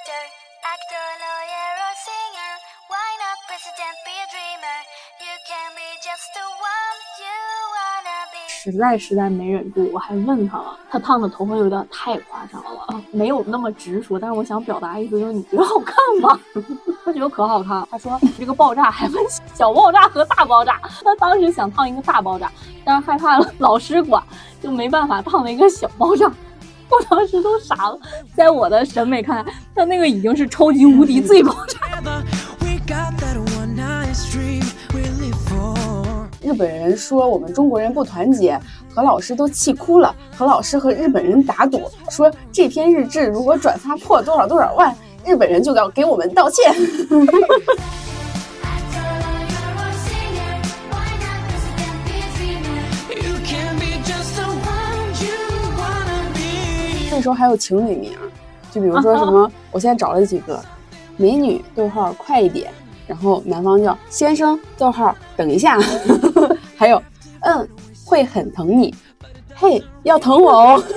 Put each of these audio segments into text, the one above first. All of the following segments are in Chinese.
actor, actor, lawyer, or singer. Why not president? Be a dreamer. You can be just the one you wanna be. 实在实在没忍住，我还问他了，他烫的头发有点太夸张了，没有那么直说，但是我想表达意思就是你觉得好看吗？他觉得可好看，他说这个爆炸还分小爆炸和大爆炸，他当时想烫一个大爆炸，但是害怕了老师管，就没办法烫了一个小爆炸。我当时都傻了，在我的审美看来，他那个已经是超级无敌最爆炸。日本人说我们中国人不团结，何老师都气哭了。何老师和日本人打赌，说这篇日志如果转发破多少多少万，日本人就要给我们道歉。那时候还有情侣名，就比如说什么，我现在找了几个，美女逗号快一点，然后男方叫先生逗号等一下，还有嗯会很疼你，嘿要疼我哦。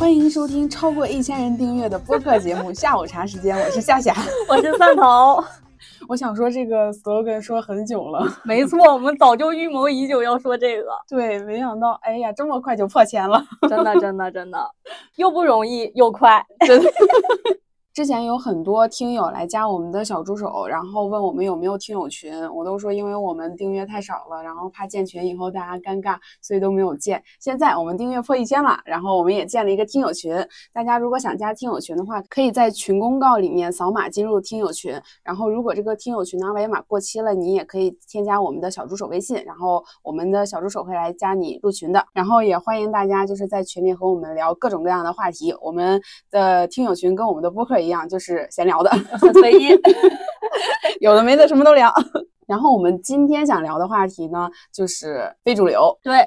欢迎收听超过一千人订阅的播客节目《下午茶时间》，我是夏夏。我是蒜头，我想说这个 slogan 说很久了，没错，我们早就预谋已久要说这个，对，没想到，哎呀，这么快就破千了，真的真的真的，又不容易又快。真的。之前有很多听友来加我们的小助手，然后问我们有没有听友群，我都说因为我们订阅太少了，然后怕建群以后大家尴尬，所以都没有建。现在我们订阅破一千了，然后我们也建了一个听友群，大家如果想加听友群的话，可以在群公告里面扫码进入听友群，然后如果这个听友群的二维码过期了，你也可以添加我们的小助手微信，然后我们的小助手会来加你入群的。然后也欢迎大家就是在群里和我们聊各种各样的话题。我们的听友群跟我们的播客一样，就是闲聊的，随意。有的没的什么都聊。然后我们今天想聊的话题呢，就是非主流。对，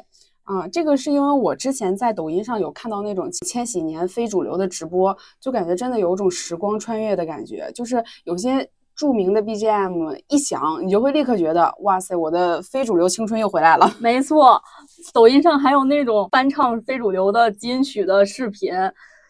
啊、这个是因为我之前在抖音上有看到那种千禧年非主流的直播，就感觉真的有一种时光穿越的感觉，就是有些著名的 BGM 一响，你就会立刻觉得，哇塞，我的非主流青春又回来了。没错，抖音上还有那种翻唱非主流的金曲的视频，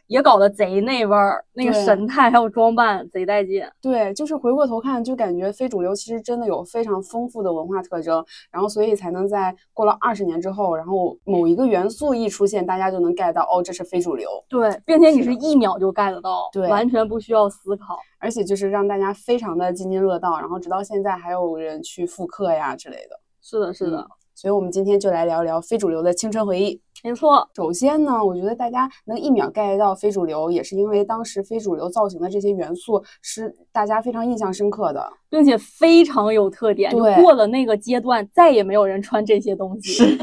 也搞得贼那味儿，那个神态还有装扮贼带劲。对，就是回过头看，就感觉非主流其实真的有非常丰富的文化特征，然后所以才能在过了二十年之后，然后某一个元素一出现，大家就能 get 到，哦，这是非主流，对，并且你是是一秒就 get 到，对完全不需要思考。而且就是让大家非常的津津乐道，然后直到现在还有人去复刻呀之类的。是的，是的，嗯所以我们今天就来聊聊非主流的青春回忆。没错，首先呢，我觉得大家能一秒 get 到非主流，也是因为当时非主流造型的这些元素是大家非常印象深刻的。并且非常有特点。就对过了那个阶段，再也没有人穿这些东西。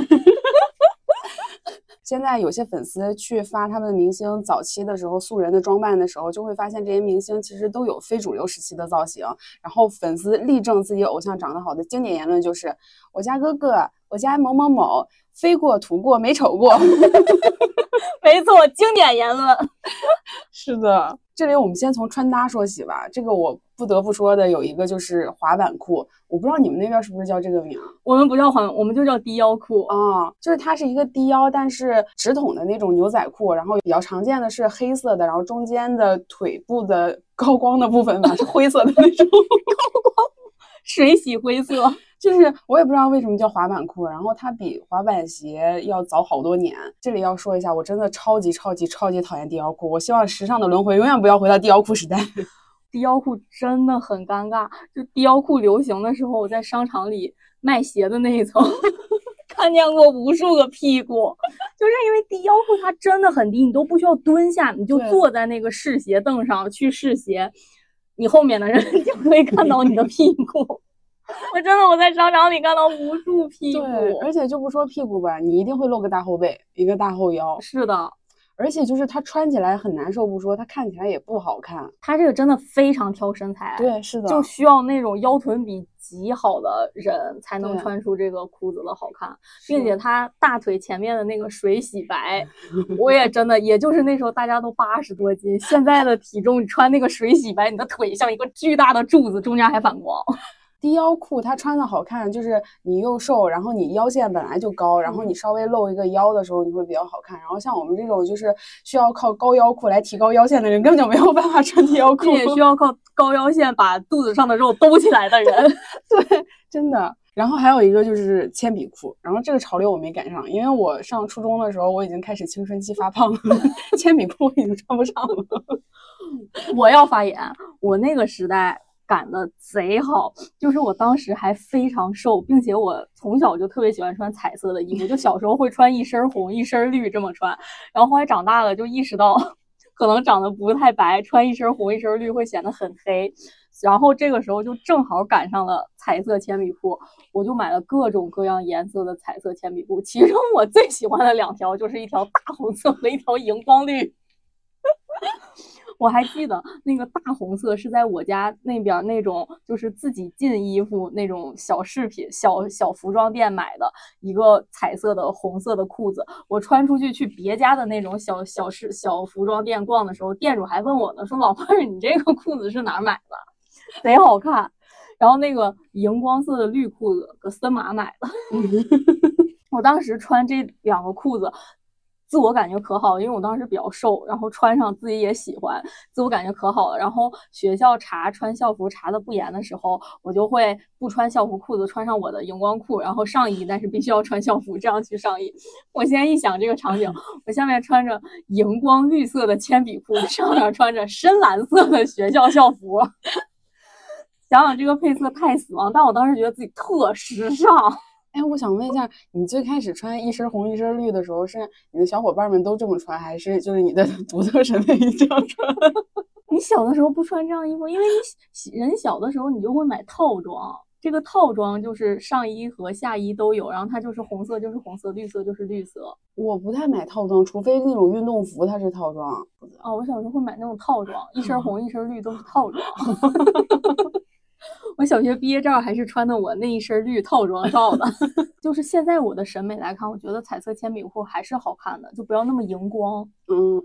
现在有些粉丝去发他们明星早期的时候素人的装扮的时候，就会发现这些明星其实都有非主流时期的造型。然后粉丝力证自己偶像长得好的经典言论就是：“我家哥哥，我家某某某，飞过、涂过、没瞅过。”没错，经典言论。是的，这里我们先从穿搭说起吧。这个我不得不说的有一个就是滑板裤，我不知道你们那边是不是叫这个名我们不叫滑，我们就叫低腰裤。啊？就是它是一个低腰，但是直筒的那种牛仔裤，然后比较常见的是黑色的，然后中间的腿部的高光的部分吧是灰色的那种 高光。水洗灰色，就是我也不知道为什么叫滑板裤，然后它比滑板鞋要早好多年。这里要说一下，我真的超级超级超级讨厌低腰裤，我希望时尚的轮回永远不要回到低腰裤时代。低腰裤真的很尴尬。就低腰裤流行的时候，我在商场里卖鞋的那一层 看见过无数个屁股，就是因为低腰裤它真的很低，你都不需要蹲下，你就坐在那个试鞋凳上去试鞋，你后面的人 就可以看到你的屁股。我真的我在商场里看到无数屁股，对，而且就不说屁股吧，你一定会露个大后背，一个大后腰，是的，而且就是它穿起来很难受不说，它看起来也不好看。它这个真的非常挑身材，对，是的，就需要那种腰臀比极好的人才能穿出这个裤子的好看，并且它大腿前面的那个水洗白，我也真的，也就是那时候大家都八十多斤，现在的体重你穿那个水洗白，你的腿像一个巨大的柱子，中间还反光。低腰裤它穿的好看，就是你又瘦，然后你腰线本来就高，然后你稍微露一个腰的时候，你会比较好看。然后像我们这种就是需要靠高腰裤来提高腰线的人，根本就没有办法穿低腰 裤。这也需要靠高腰线把肚子上的肉兜起来的人。对，真的。然后还有一个就是铅笔裤，然后这个潮流我没赶上，因为我上初中的时候我已经开始青春期发胖了，铅笔裤我已经穿不上了。我要发言，我那个时代赶的贼好，就是我当时还非常瘦，并且我从小就特别喜欢穿彩色的衣服，就小时候会穿一身红一身绿这么穿，然后后来长大了就意识到，可能长得不太白，穿一身红一身绿会显得很黑。然后这个时候就正好赶上了彩色铅笔裤，我就买了各种各样颜色的彩色铅笔裤，其中我最喜欢的两条就是一条大红色和一条荧光绿。我还记得那个大红色是在我家那边那种就是自己进衣服那种小饰品、小小服装店买的一个彩色的红色的裤子。我穿出去去别家的那种小小饰小服装店逛的时候，店主还问我呢，说老妹儿，你这个裤子是哪儿买的？贼好看。然后那个荧光色的绿裤子搁森马买的。我当时穿这两个裤子。自我感觉可好，因为我当时比较瘦，然后穿上自己也喜欢，自我感觉可好了。然后学校查穿校服查的不严的时候，我就会不穿校服裤子，穿上我的荧光裤，然后上衣，但是必须要穿校服，这样去上衣。我现在一想这个场景，我下面穿着荧光绿色的铅笔裤，上面穿着深蓝色的学校校服，想想这个配色太死亡，但我当时觉得自己特时尚。哎，我想问一下，你最开始穿一身红一身绿的时候，是你的小伙伴们都这么穿，还是就是你的 独特审美这样穿？你小的时候不穿这样衣服，因为你人小的时候你就会买套装，这个套装就是上衣和下衣都有，然后它就是红色就是红色，绿色就是绿色。我不太买套装，除非那种运动服它是套装。哦，我小时候会买那种套装，一身红一身绿都是套装。我小学毕业照还是穿的我那一身绿套装照的，就是现在我的审美来看，我觉得彩色铅笔裤还是好看的，就不要那么荧光。嗯，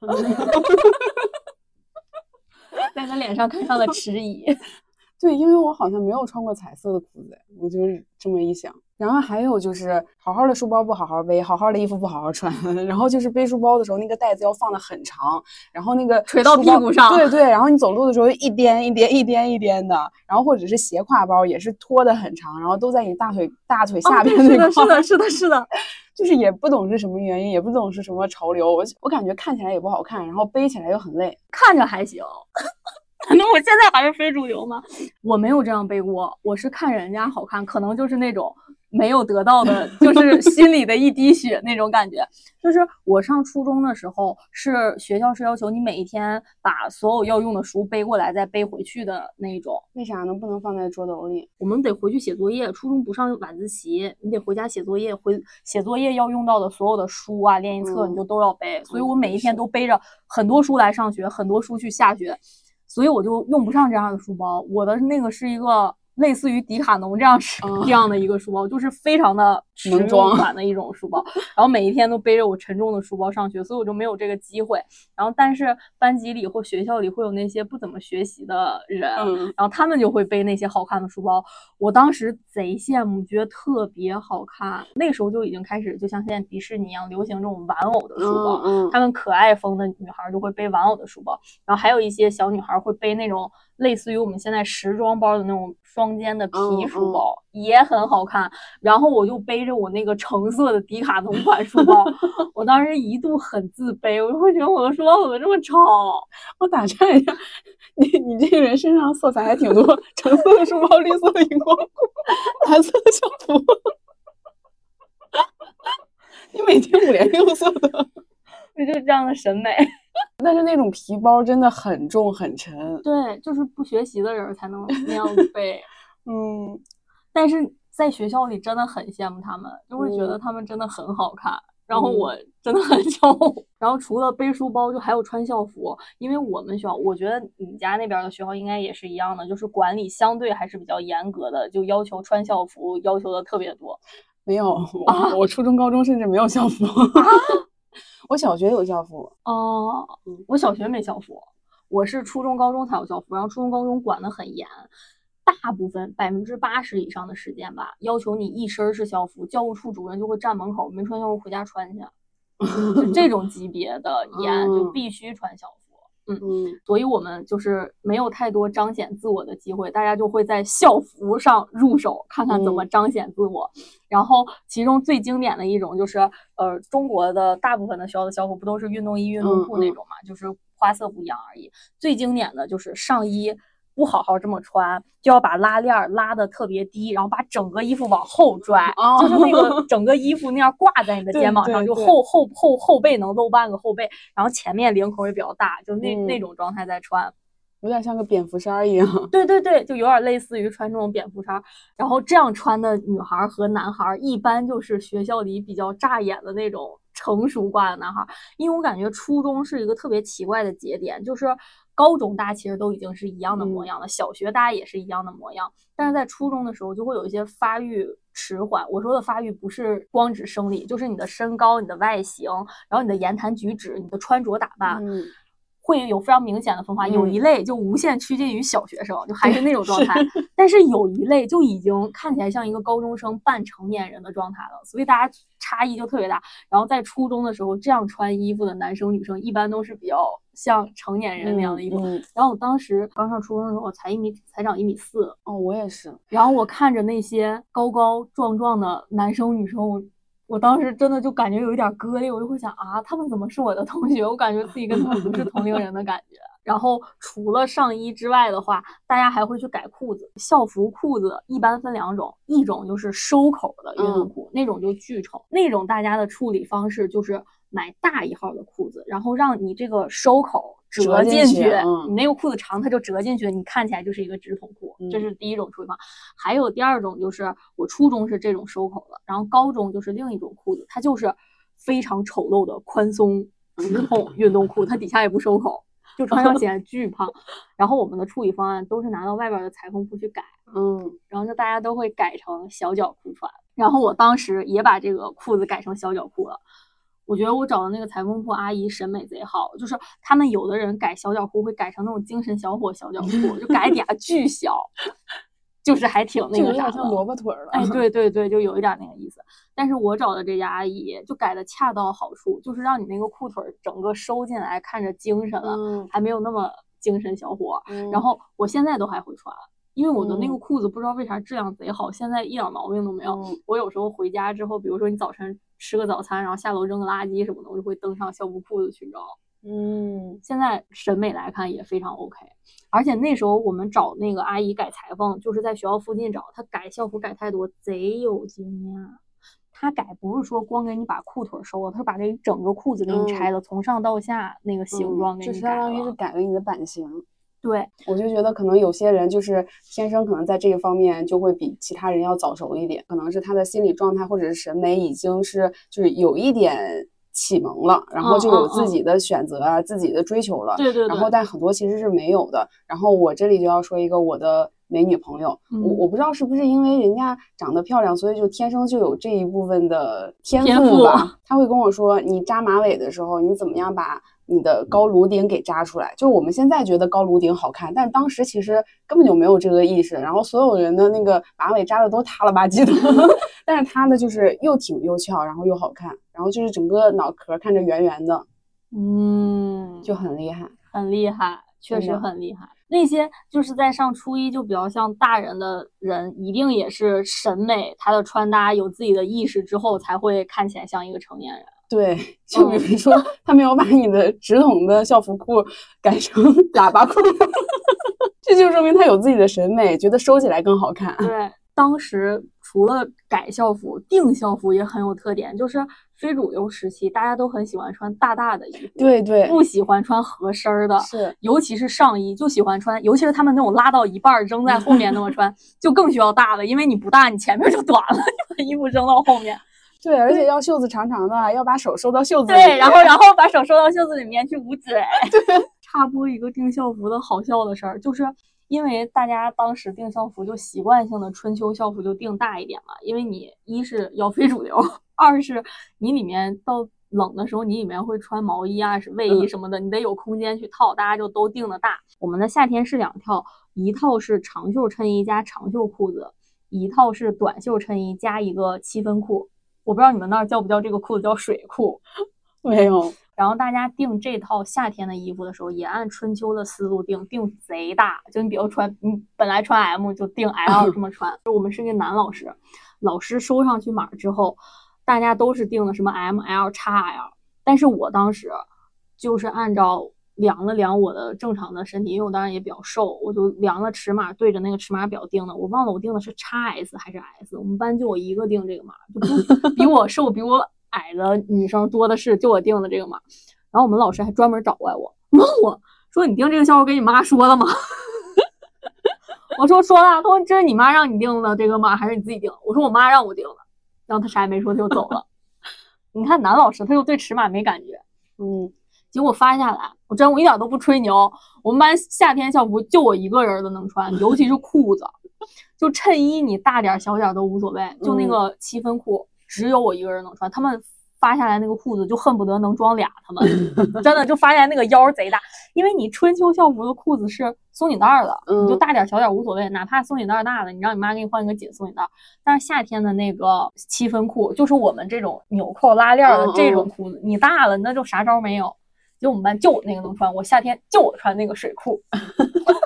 在他脸上看上了迟疑。对，因为我好像没有穿过彩色的裤子，我就是这么一想。然后还有就是，好好的书包不好好背，好好的衣服不好好穿。然后就是背书包的时候，那个带子要放的很长，然后那个垂到屁股上。对对，然后你走路的时候一颠一颠一颠一颠的，然后或者是斜挎包也是拖的很长，然后都在你大腿大腿下边那的，是的，是的，是的，就是也不懂是什么原因，也不懂是什么潮流，我我感觉看起来也不好看，然后背起来又很累，看着还行。可能我现在还是非主流吗？我没有这样背过，我是看人家好看，可能就是那种。没有得到的，就是心里的一滴血那种感觉。就是我上初中的时候，是学校是要求你每一天把所有要用的书背过来，再背回去的那一种。为啥呢？不能放在桌斗里？我们得回去写作业。初中不上晚自习，你得回家写作业。回写作业要用到的所有的书啊、练习册，你就都要背。所以我每一天都背着很多书来上学，很多书去下学，所以我就用不上这样的书包。我的那个是一个。类似于迪卡侬这样是这样的一个书包，就是非常的实用款的一种书包。然后每一天都背着我沉重的书包上学，所以我就没有这个机会。然后，但是班级里或学校里会有那些不怎么学习的人，然后他们就会背那些好看的书包。我当时贼羡慕，觉得特别好看。那个时候就已经开始，就像现在迪士尼一样流行这种玩偶的书包。他们可爱风的女孩就会背玩偶的书包，然后还有一些小女孩会背那种。类似于我们现在时装包的那种双肩的皮书包，也很好看。然后我就背着我那个橙色的迪卡侬款书包，我当时一度很自卑，我就会觉得我的书包怎么这么丑。我打岔一下，你你这个人身上色彩还挺多，橙色的书包，绿色的荧光裤，蓝色的校服，你每天五颜六色的，我就是这样的审美。但是那种皮包真的很重很沉，对，就是不学习的人才能那样背。嗯，但是在学校里真的很羡慕他们，就会觉得他们真的很好看。然后我真的很丑。然后除了背书包，就还有穿校服。因为我们学校，我觉得你家那边的学校应该也是一样的，就是管理相对还是比较严格的，就要求穿校服，要求的特别多。没有，我初中、高中甚至没有校服。我小学有校服哦，我小学没校服，我是初中、高中才有校服，然后初中、高中管得很严。大部分百分之八十以上的时间吧，要求你一身是校服，教务处主任就会站门口，没穿校服回家穿去，就这种级别的严，就嗯必须穿校服。嗯所以我们就是没有太多彰显自我的机会，大家就会在校服上入手，看看怎么嗯彰显自我。然后其中最经典的一种就是，呃，中国的大部分的学校的校服不都是运动衣、运动裤那种嘛，就是花色不一样而已。最经典的就是上衣不好好这么穿，就要把拉链儿拉的特别低，然后把整个衣服往后拽，哦就是那个 整个衣服那样挂在你的肩膀上，就后后后后背能露半个后背，然后前面领口也比较大，就那、那嗯种状态在穿。有点像个蝙蝠衫儿一样。对对对，就有点类似于穿这种蝙蝠衫儿，然后这样穿的女孩儿和男孩儿，一般就是学校里比较扎眼的那种成熟挂的男孩儿。因为我感觉初中是一个特别奇怪的节点，就是高中大家其实都已经是一样的模嗯样了，小学大家也是一样的模样，但是在初中的时候就会有一些发育迟缓。我说的发育不是光指生理，就是你的身高、你的外形，然后你的言谈举止、你的穿着打扮。嗯，会有非常明显的分化，有嗯一类就无限趋近于小学生，就还是那种状态，但是有一类就已经看起来像一个高中生半成年人的状态了，所以大家差异就特别大。然后在初中的时候，这样穿衣服的男生女生一般都是比较像成年人那样的衣服。嗯嗯然后我当时刚上初中的时候，我才一米才长一米四，哦，我也是。然后我看着那些高高壮壮的男生女生，我我当时真的就感觉有一点割裂，我就会想啊，他们怎么是我的同学？我感觉自己跟他们不是同龄人的感觉。然后除了上衣之外的话，大家还会去改裤子。校服裤子一般分两种，一种就是收口的运动裤，那种就巨丑。那种大家的处理方式就是买大一号的裤子，然后让你这个收口折折进进去，嗯你那个裤子长，它就折进去，你看起来就是一个直筒裤。这嗯是第一种处理方法。还有第二种就是我初中是这种收口的，然后高中就是另一种裤子，它就是非常丑陋的宽松 直筒运动裤，它底下也不收口，就穿上 显得巨胖。然后我们的处理方案都是拿到外边的裁缝铺去改，嗯然后就大家都会改成小脚裤穿。然后我当时也把这个裤子改成小脚裤了。我觉得我找的那个裁缝铺阿姨审美贼好，就是他们有的人改小脚裤会改成那种精神小伙小脚裤，就改底下巨小，就是还挺那个啥像萝卜腿儿了。哎，对对对，就有一点那个意思。但是我找的这家阿姨就改的恰到好处，就是让你那个裤腿儿整个收进来，看着精神了，嗯，还没有那么精神小伙。嗯然后我现在都还会穿，因为我的那个嗯裤子不知道为啥质量贼好，现在一点毛病都没有。嗯我有时候回家之后，比如说你早晨吃个早餐，然后下楼扔个垃圾什么的，我就会登上校服裤子去找。嗯现在审美来看也非常 OK，而且那时候我们找那个阿姨改裁缝，就是在学校附近找，她改校服改太多，贼有经验。她改不是说光给你把裤腿收了，她是把这整个裤子给你拆了，从上到下那个形状给就你改相当于是。改了你的版型。对，我就觉得可能有些人就是天生可能在这个方面就会比其他人要早熟一点，可能是他的心理状态或者是审美已经是就是有一点启蒙了，然后就有自己的选择啊、自己的追求了。对对对。然后但很多其实是没有的。然后我这里就要说一个我的美女朋友，我嗯我不知道是不是因为人家长得漂亮，所以就天生就有这一部分的天天赋赋吧。她会跟我说，你扎马尾的时候，你怎么样把你的高颅顶给扎出来？就是我们现在觉得高颅顶好看，但当时其实根本就没有这个意识。然后所有人的那个马尾扎的都塌了吧唧的，但是她呢就是又挺又翘，然后又好看，然后就是整个脑壳看着圆圆的，嗯，就很厉害。很厉害，确实很厉害。那些就是在上初一就比较像大人的人，一定也是审美，他的穿搭有自己的意识之后，才会看起来像一个成年人。对，就比如说，他没有把你的直筒的校服裤改成 喇叭裤，这就说明他有自己的审美，觉得收起来更好看。对，当时除了改校服，定校服也很有特点，就是非主流时期，大家都很喜欢穿大大的衣服，对对，不喜欢穿合身儿的。是，尤其是上衣，就喜欢穿，尤其是他们那种拉到一半儿扔在后面那么穿，就更需要大的，因为你不大，你前面就短了，你把衣服扔到后面。对，而且要袖子长长的，要把手收到袖子里。对，然后然后把手收到袖子里面去捂嘴。对插播一个订校服的好笑的事儿，就是因为大家当时订校服就习惯性的春秋校服就订大一点嘛，因为你一是要非主流，二是你里面到冷的时候，你里面会穿毛衣啊、是卫衣嗯什么的，你得有空间去套，大家就都订的大。我们的夏天是两套。一套是长袖衬衣加长袖裤子，一套是短袖衬衣加一个七分裤。我不知道你们那儿叫不叫这个裤子叫水裤。没有，然后大家订这套夏天的衣服的时候，也按春秋的思路订，订贼大。就你比如穿，你本来穿 M 就订 L 这么穿。我们是个男老师，老师收上去码之后，大家都是订的什么 M、L、x L。但是我当时就是按照量了量我的正常的身体，因为我当然也比较瘦，我就量了尺码，对着那个尺码表定的。我忘了我定的是 x S 还是 S。我们班就我一个定这个码，就 比我瘦，比我。矮的女生多的是，就我定的这个码，然后我们老师还专门找过来我，问我说：“你定这个校服跟你妈说了吗？” 我说：“说了。”他说：“这是你妈让你定的这个码，还是你自己订？”我说：“我妈让我定的。”然后他啥也没说，他就走了。你看男老师，他又对尺码没感觉。嗯，结果发下来，我真我一点都不吹牛，我们班夏天校服就我一个人都能穿，尤其是裤子，就衬衣你大点小点都无所谓，就那个七分裤。只有我一个人能穿，他们发下来那个裤子就恨不得能装俩，他们 真的就发现那个腰贼大，因为你春秋校服的裤子是松紧带儿的，你就大点小点无所谓，哪怕松紧带儿大的，你让你妈给你换一个紧松紧带儿。但是夏天的那个七分裤，就是我们这种纽扣拉链的这种裤子，你大了那就啥招没有。就我们班就我那个能穿，我夏天就我穿那个水裤。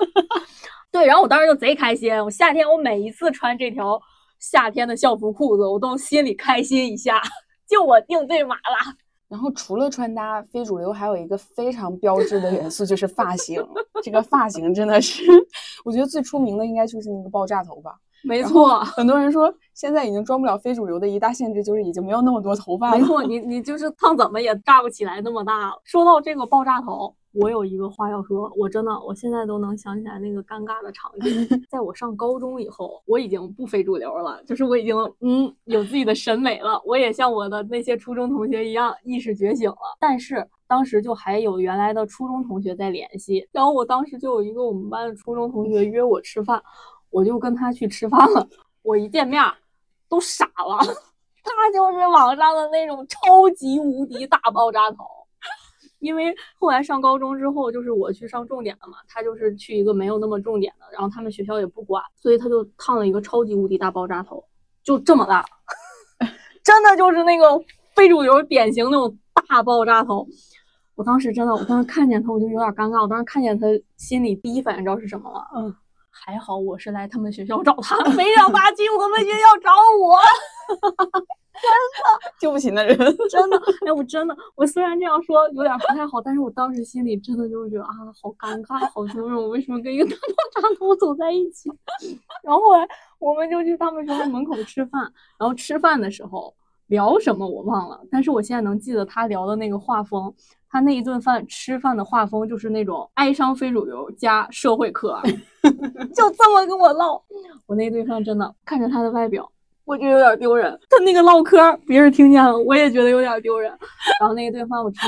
对，然后我当时就贼开心，我夏天我每一次穿这条。夏天的校服裤子，我都心里开心一下，就我定对码了。然后除了穿搭，非主流还有一个非常标志的元素就是发型。这个发型真的是，我觉得最出名的应该就是那个爆炸头发。没错，很多人说现在已经装不了非主流的一大限制就是已经没有那么多头发了。没错，你你就是烫怎么也炸不起来那么大了。说到这个爆炸头。我有一个话要说，我真的，我现在都能想起来那个尴尬的场景。在我上高中以后，我已经不非主流了，就是我已经嗯有自己的审美了。我也像我的那些初中同学一样意识觉醒了。但是当时就还有原来的初中同学在联系，然后我当时就有一个我们班的初中同学约我吃饭，我就跟他去吃饭了。我一见面都傻了，他就是网上的那种超级无敌大爆炸头。因为后来上高中之后，就是我去上重点了嘛，他就是去一个没有那么重点的，然后他们学校也不管，所以他就烫了一个超级无敌大爆炸头，就这么大，真的就是那个非主流典型那种大爆炸头。我当时真的，我当时看见他我就有点尴尬，我当时看见他心里第一反应知道是什么吗？嗯，还好我是来他们学校找他，没想到去我们学校找我。真 的救不起那人，真的，哎，我真的，我虽然这样说有点不太好，但是我当时心里真的就是觉得啊，好尴尬，好羞辱，我为什么跟一个大爆炸头走在一起？然后后来我们就去他们学校门口吃饭，然后吃饭的时候聊什么我忘了，但是我现在能记得他聊的那个画风，他那一顿饭吃饭的画风就是那种哀伤非主流加社会课，就这么跟我唠。我那顿饭真的看着他的外表。我觉得有点丢人，他那个唠嗑，别人听见了，我也觉得有点丢人。然后那一顿饭我吃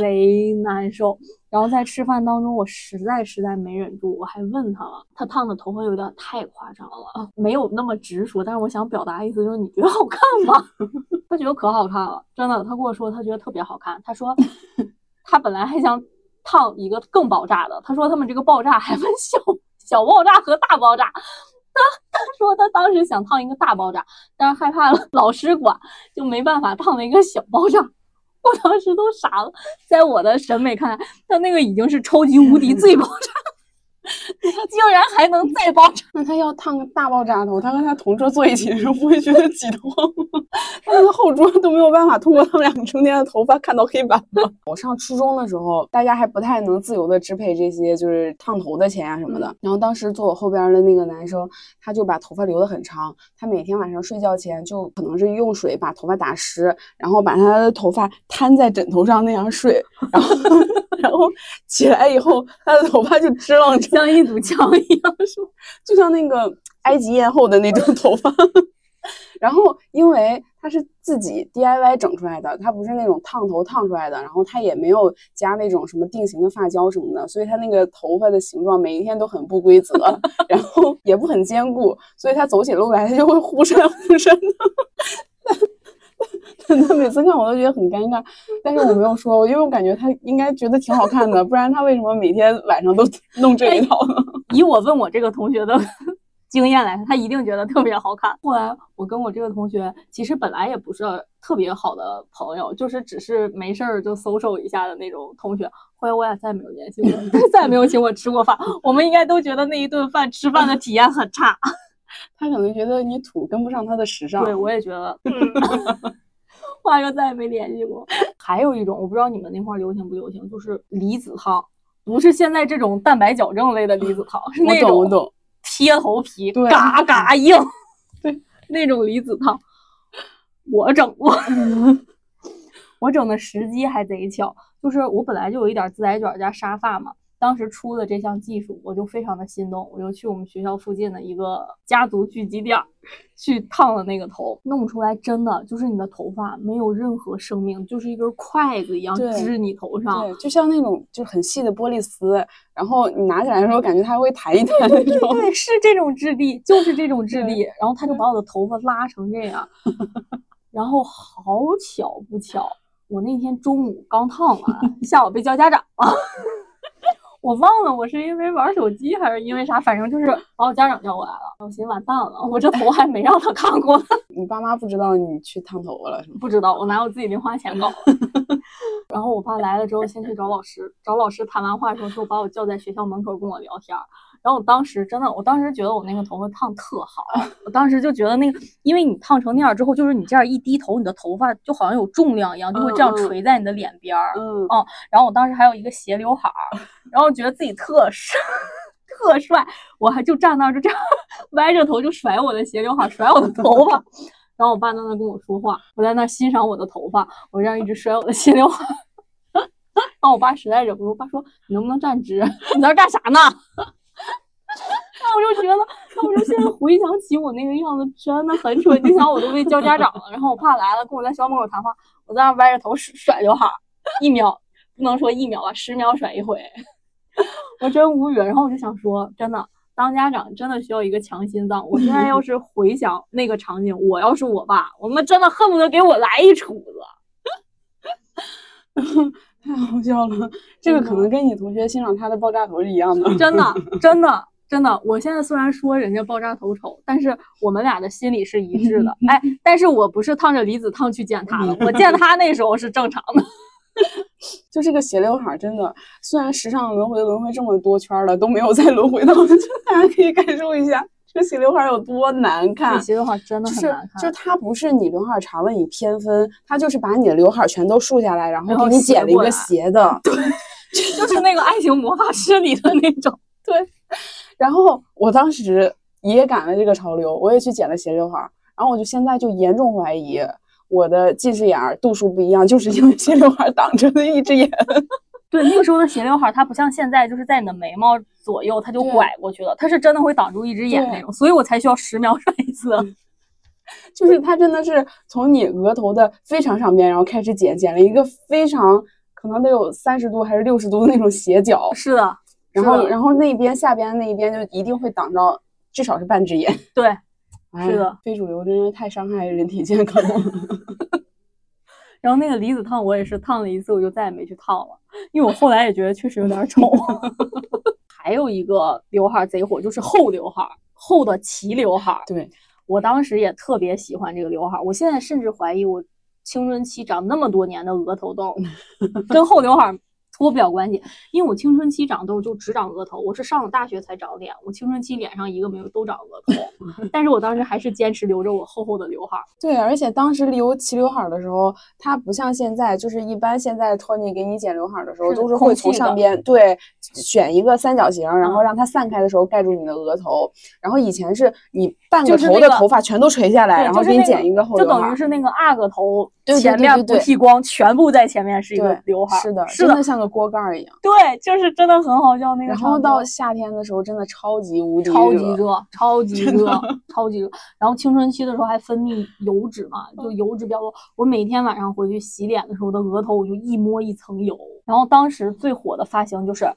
贼难受。然后在吃饭当中，我实在实在没忍住，我还问他了，他烫的头发有点太夸张了，没有那么直说，但是我想表达意思就是你觉得好看吗？他觉得可好看了，真的，他跟我说他觉得特别好看。他说 他本来还想烫一个更爆炸的，他说他们这个爆炸还分小小爆炸和大爆炸。他 他说他当时想烫一个大爆炸，但是害怕了老师管，就没办法烫了一个小爆炸。我当时都傻了，在我的审美看来，他那个已经是超级无敌 最爆炸。他 竟然还能再爆炸？那他要烫个大爆炸头，他跟他同桌坐一起的时候不会觉得挤得慌吗？他那个后桌都没有办法通过他们两个中间的头发看到黑板吗？我上初中的时候，大家还不太能自由的支配这些就是烫头的钱啊什么的。然后当时坐我后边的那个男生，他就把头发留得很长，他每天晚上睡觉前就可能是用水把头发打湿，然后把他的头发摊在枕头上那样睡，然后。然后起来以后，他的头发就支棱着，像一堵墙一样，是 就像那个埃及艳后的那种头发。然后，因为它是自己 DIY 整出来的，它不是那种烫头烫出来的，然后它也没有加那种什么定型的发胶什么的，所以它那个头发的形状每一天都很不规则，然后也不很坚固，所以它走起路来它就会忽闪忽闪的。他每次看我都觉得很尴尬，但是我没有说，因为我感觉他应该觉得挺好看的，不然他为什么每天晚上都弄这一套呢？以我问我这个同学的经验来看，他一定觉得特别好看。后来我跟我这个同学其实本来也不是特别好的朋友，就是只是没事儿就 social 一下的那种同学。后来我俩再也没有联系过，再也没有请我吃过饭。我们应该都觉得那一顿饭吃饭的体验很差。他可能觉得你土跟不上他的时尚。对，我也觉得。后来就再也没联系过。还有一种，我不知道你们那块儿流行不流行，就是离子烫，不是现在这种蛋白矫正类的离子烫，是，那种我懂。贴头皮，对嘎嘎 硬，对，那种离子烫，我整过，我整的时机还贼巧，就是我本来就有一点自来卷加沙发嘛，当时出的这项技术，我就非常的心动，我就去我们学校附近的一个家族聚集地儿去烫了那个头，弄出来真的就是你的头发没有任何生命，就是一根筷子一样支你头上，对，就像那种就很细的玻璃丝，然后你拿起来的时候，感觉它会弹一弹那种。对，是这种质地，就是这种 质地。然后他就把我的头发拉成这样，然后好巧不巧，我那天中午刚烫完，下午被叫家长了。我忘了我是因为玩手机还是因为啥，反正就是 把我家长叫过来了。我寻思完蛋了，我这头还没让他看过呢。你爸妈不知道你去烫头发了是吗？不知道，我拿我自己零花钱搞的。然后我爸来了之后，先去找老师，找老师谈完话之后，就把我叫在学校门口跟我聊天儿。然后我当时真的，我当时觉得我那个头发烫特好，我当时就觉得那个，因为你烫成那样之后，就是你这样一低头，你的头发就好像有重量一样，就会这样垂在你的脸边儿。嗯，然后我当时还有一个斜刘海儿，然后觉得自己特帅，特帅，我还就站那儿就这样歪着头就甩我的斜刘海，甩我的头发。然后我爸在那跟我说话，我在那欣赏我的头发，我这样一直甩我的斜刘海儿。然后我爸实在忍不住，我爸说：“你能不能站直？你在这干啥呢？”那我就觉得，那我就现在回想起我那个样子真的很蠢。你想，我都被叫家长了，然后我爸来了，跟我在学校门口谈话，我在那歪着头甩甩刘海儿，一秒不能说一秒吧，十秒甩一回，我真无语。然后我就想说，真的，当家长真的需要一个强心脏。我现在要是回想那个场景，我要是我爸，我们真的恨不得给我来一杵子。太好笑了。这个可能跟你同学欣赏他的爆炸头是一样的。真的，真的，真的。我现在虽然说人家爆炸头丑，但是我们俩的心理是一致的。哎，但是我不是烫着离子烫去见他的，我见他那时候是正常的。就这个斜刘海儿，真的，虽然时尚轮回轮回这么多圈儿了，都没有再轮回到，就大家可以感受一下这个斜刘海儿有多难看这。斜刘海真的是很难看，就是它不是你刘海儿长了你偏分，它就是把你的刘海儿全都竖下来，然后给你剪了一个斜的。就是那个《爱情魔法师》里的那种。然后我当时也赶了这个潮流，我也去剪了斜刘海儿，然后我就现在就严重怀疑我的近视眼儿度数不一样，就是因为斜刘海儿挡着的一只眼。对，那个时候的斜刘海，它不像现在，就是在你的眉毛左右，它就拐过去了，它是真的会挡住一只眼那种，所以我才需要十秒甩一次。就是它真的是从你额头的非常上边，然后开始剪，剪了一个非常可能得有三十度还是六十度的那种斜角，是的，然后然后那边下边那一边就一定会挡到至少是半只眼。对，哎是的，非主流真是太伤害人体健康了。然后那个离子烫我也是烫了一次，我就再也没去烫了，因为我后来也觉得确实有点丑。还有一个刘海儿贼火，就是厚刘海儿，厚的齐刘海儿。对，我当时也特别喜欢这个刘海儿，我现在甚至怀疑我青春期长那么多年的额头痘跟厚刘海儿脱不了关系，因为我青春期长痘就只长额头，我是上了大学才长脸，我青春期脸上一个没有都长额头，但是我当时还是坚持留着我厚厚的刘海儿。对，而且当时留齐刘海儿的时候，它不像现在，就是一般现在托尼给你剪刘海儿的时候，都是会从上边对选一个三角形，然后嗯让它散开的时候盖住你的额头。然后以前是你半个头的头发全都垂下来，对，然后给你剪一个后就刘海儿等于。是那个阿哥头前面不剃光，全部在前面是一个刘海儿。是的，是的真的，像个锅盖儿一样。对，就是真的很好笑那个。然后到夏天的时候，真的超级无敌超级热，超级热，超级热。然后青春期的时候还分泌油脂嘛，嗯就油脂比较多。我每天晚上回去洗脸的时候，我的额头我就一摸一层油。然后当时最火的发型就是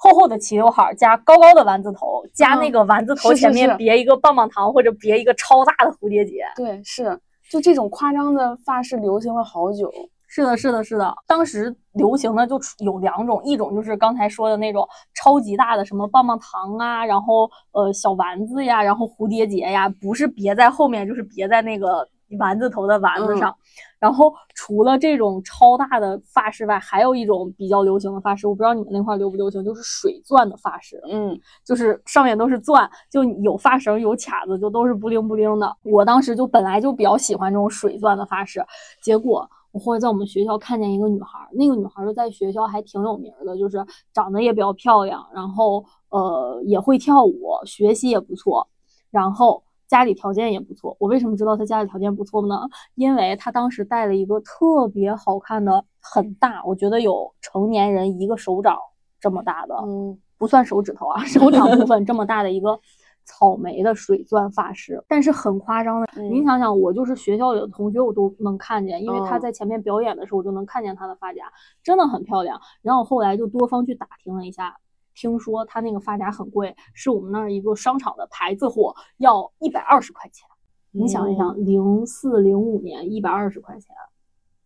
厚厚的齐刘海儿加高高的丸子头，加那嗯个丸子头前面别一个棒棒糖或者别一个超大的蝴蝶结。对，是就这种夸张的发饰流行了好久。是的，是的，是的。当时流行的就有两种，一种就是刚才说的那种超级大的，什么棒棒糖啊，然后呃小丸子呀，然后蝴蝶结呀，不是别在后面，就是别在那个丸子头的丸子上。然后除了这种超大的发饰外，还有一种比较流行的发饰，我不知道你们那块流不流行，就是水钻的发饰。嗯，就是上面都是钻，就有发绳有卡子，就都是布灵布灵的。我当时就本来就比较喜欢这种水钻的发饰，结果我后来在我们学校看见一个女孩，那个女孩就在学校还挺有名的，就是长得也比较漂亮，然后呃也会跳舞，学习也不错，然后家里条件也不错。我为什么知道他家里条件不错呢？因为他当时戴了一个特别好看的，很大，我觉得有成年人一个手掌这么大的。嗯，不算手指头啊，手掌部分这么大的一个草莓的水钻发饰，但是很夸张的。嗯你想想，我就是学校里的同学，我都能看见，因为他嗯在前面表演的时候，我就能看见他的发夹，真的很漂亮。然后我后来就多方去打听了一下，听说他那个发夹很贵，是我们那儿一个商场的牌子货，要一百二十块钱。你想一想，零四零五年一百二十块钱，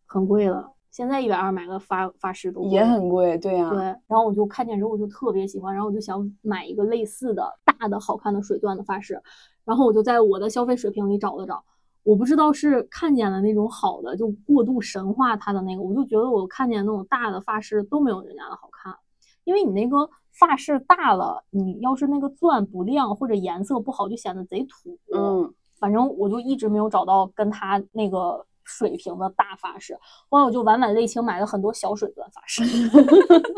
很贵了。现在一百二买个发发饰都也很贵，对呀、对，然后我就看见之后我就特别喜欢，然后我就想买一个类似的大的好看的水钻的发饰，然后我就在我的消费水平里找了找，我不知道是看见了那种好的就过度神化它的那个，我就觉得我看见那种大的发饰都没有人家的好看，因为你那个发饰大了，你要是那个钻不亮或者颜色不好，就显得贼土。嗯，反正我就一直没有找到跟他那个水平的大发饰，后来我就晚晚泪清买了很多小水钻发饰，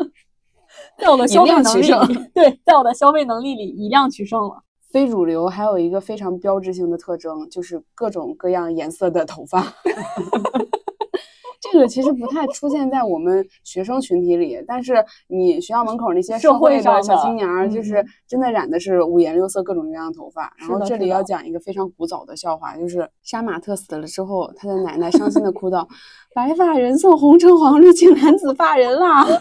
在我的消费能力里，对，在我的消费能力里以量取胜了。非主流还有一个非常标志性的特征，就是各种各样颜色的头发。这个其实不太出现在我们学生群体里，但是你学校门口那些社会上的小青年儿，就是嗯真的染的是五颜六色、各种各样的头发。然后这里要讲一个非常古早的笑话，就是杀马特死了之后，他的奶奶伤心的哭道：“白发人送红橙黄绿青蓝紫发人啦。”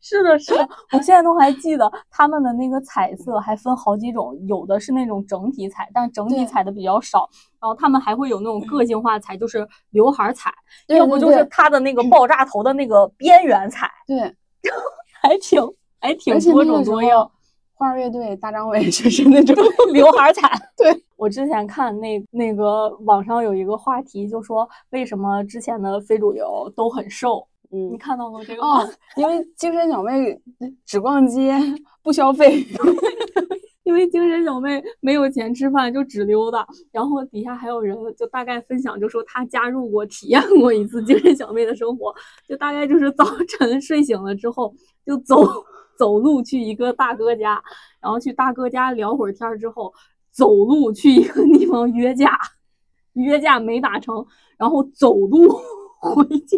是的，是的，我现在都还记得他们的那个彩色还分好几种，有的是那种整体彩，但整体彩的比较少。然后他们还会有那种个性化彩，就是刘海儿彩，对要不就是对对它的那个爆炸头的那个边缘彩，对，还挺还挺多种多样。花儿乐队大张伟 就是那种 刘海儿彩。对我之前看那那个网上有一个话题，就说为什么之前的非主流都很瘦？嗯你看到过这个吗？哦，因为精神小妹只逛街不消费，因为精神小妹没有钱吃饭，就只溜达。然后底下还有人就大概分享，就说她加入过、体验过一次精神小妹的生活，就大概就是早晨睡醒了之后，就走走路去一个大哥家，然后去大哥家聊会儿天儿之后，走路去一个地方约架，约架没打成，然后走路回家，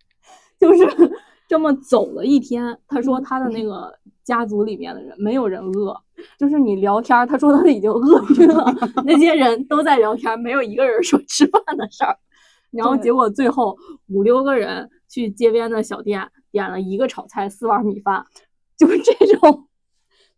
就是这么走了一天。他说他的那个家族里面的人没有人饿，就是你聊天儿，他说他已经饿晕了，那些人都在聊天儿，没有一个人说吃饭的事儿。然后结果最后五六个人去街边的小店点了一个炒菜，四碗米饭，就是这种。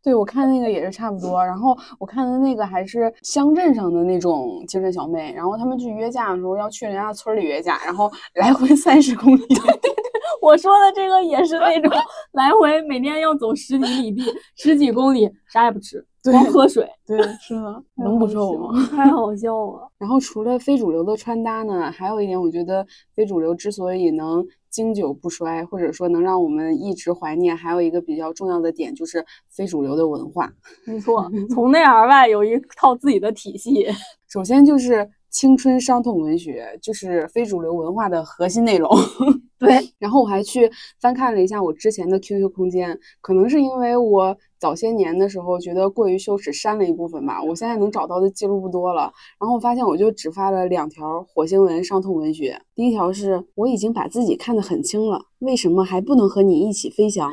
对我看那个也是差不多。然后我看的那个还是乡镇上的那种精神小妹，然后他们去约架的时候要去人家村里约架，然后来回三十公里。对对对我说的这个也是那种来回每天要走十几里地、十几公里，啥也不吃，光喝水，对，是的，能不瘦吗？太好笑了。然后除了非主流的穿搭呢，还有一点，我觉得非主流之所以能经久不衰，或者说能让我们一直怀念，还有一个比较重要的点就是非主流的文化。没错，从内而外有一套自己的体系。首先就是青春伤痛文学，就是非主流文化的核心内容。对，然后我还去翻看了一下我之前的 QQ 空间，可能是因为我早些年的时候觉得过于羞耻，删了一部分吧。我现在能找到的记录不多了。然后我发现我就只发了两条火星文伤痛文学。第一条是我已经把自己看得很轻了，为什么还不能和你一起飞翔？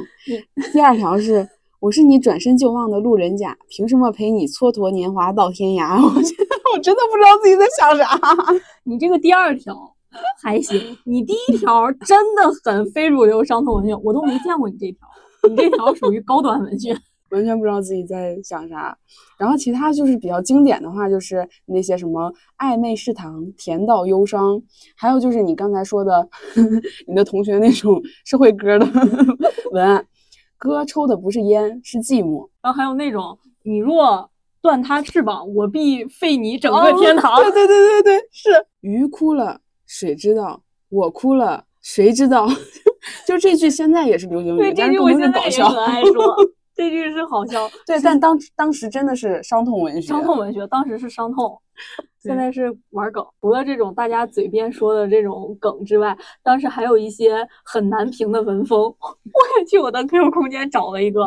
第二条是。我是你转身就忘的路人甲，凭什么陪你蹉跎年华到天涯？我我真的不知道自己在想啥。你这个第二条还行，你第一条真的很非主流伤痛文学，我都没见过你这条，你这条属于高端文学。完全不知道自己在想啥。然后其他就是比较经典的话，就是那些什么暧昧是糖，甜到忧伤，还有就是你刚才说的 你的同学那种社会歌的文案，歌抽的不是烟，是寂寞。然后还有那种你若断他翅膀，我必废你整个天堂。哦对对对对对，是鱼哭了，水知道；我哭了，谁知道？就这句现在也是流行对，语，这但是我现在搞笑。也很爱说，这句是好笑。对，但当当时真的是伤痛文学。伤痛文学当时是伤痛，现在是玩梗。除了这种大家嘴边说的这种梗之外，当时还有一些很难评的文风。我也去我的 QQ 空间找了一个，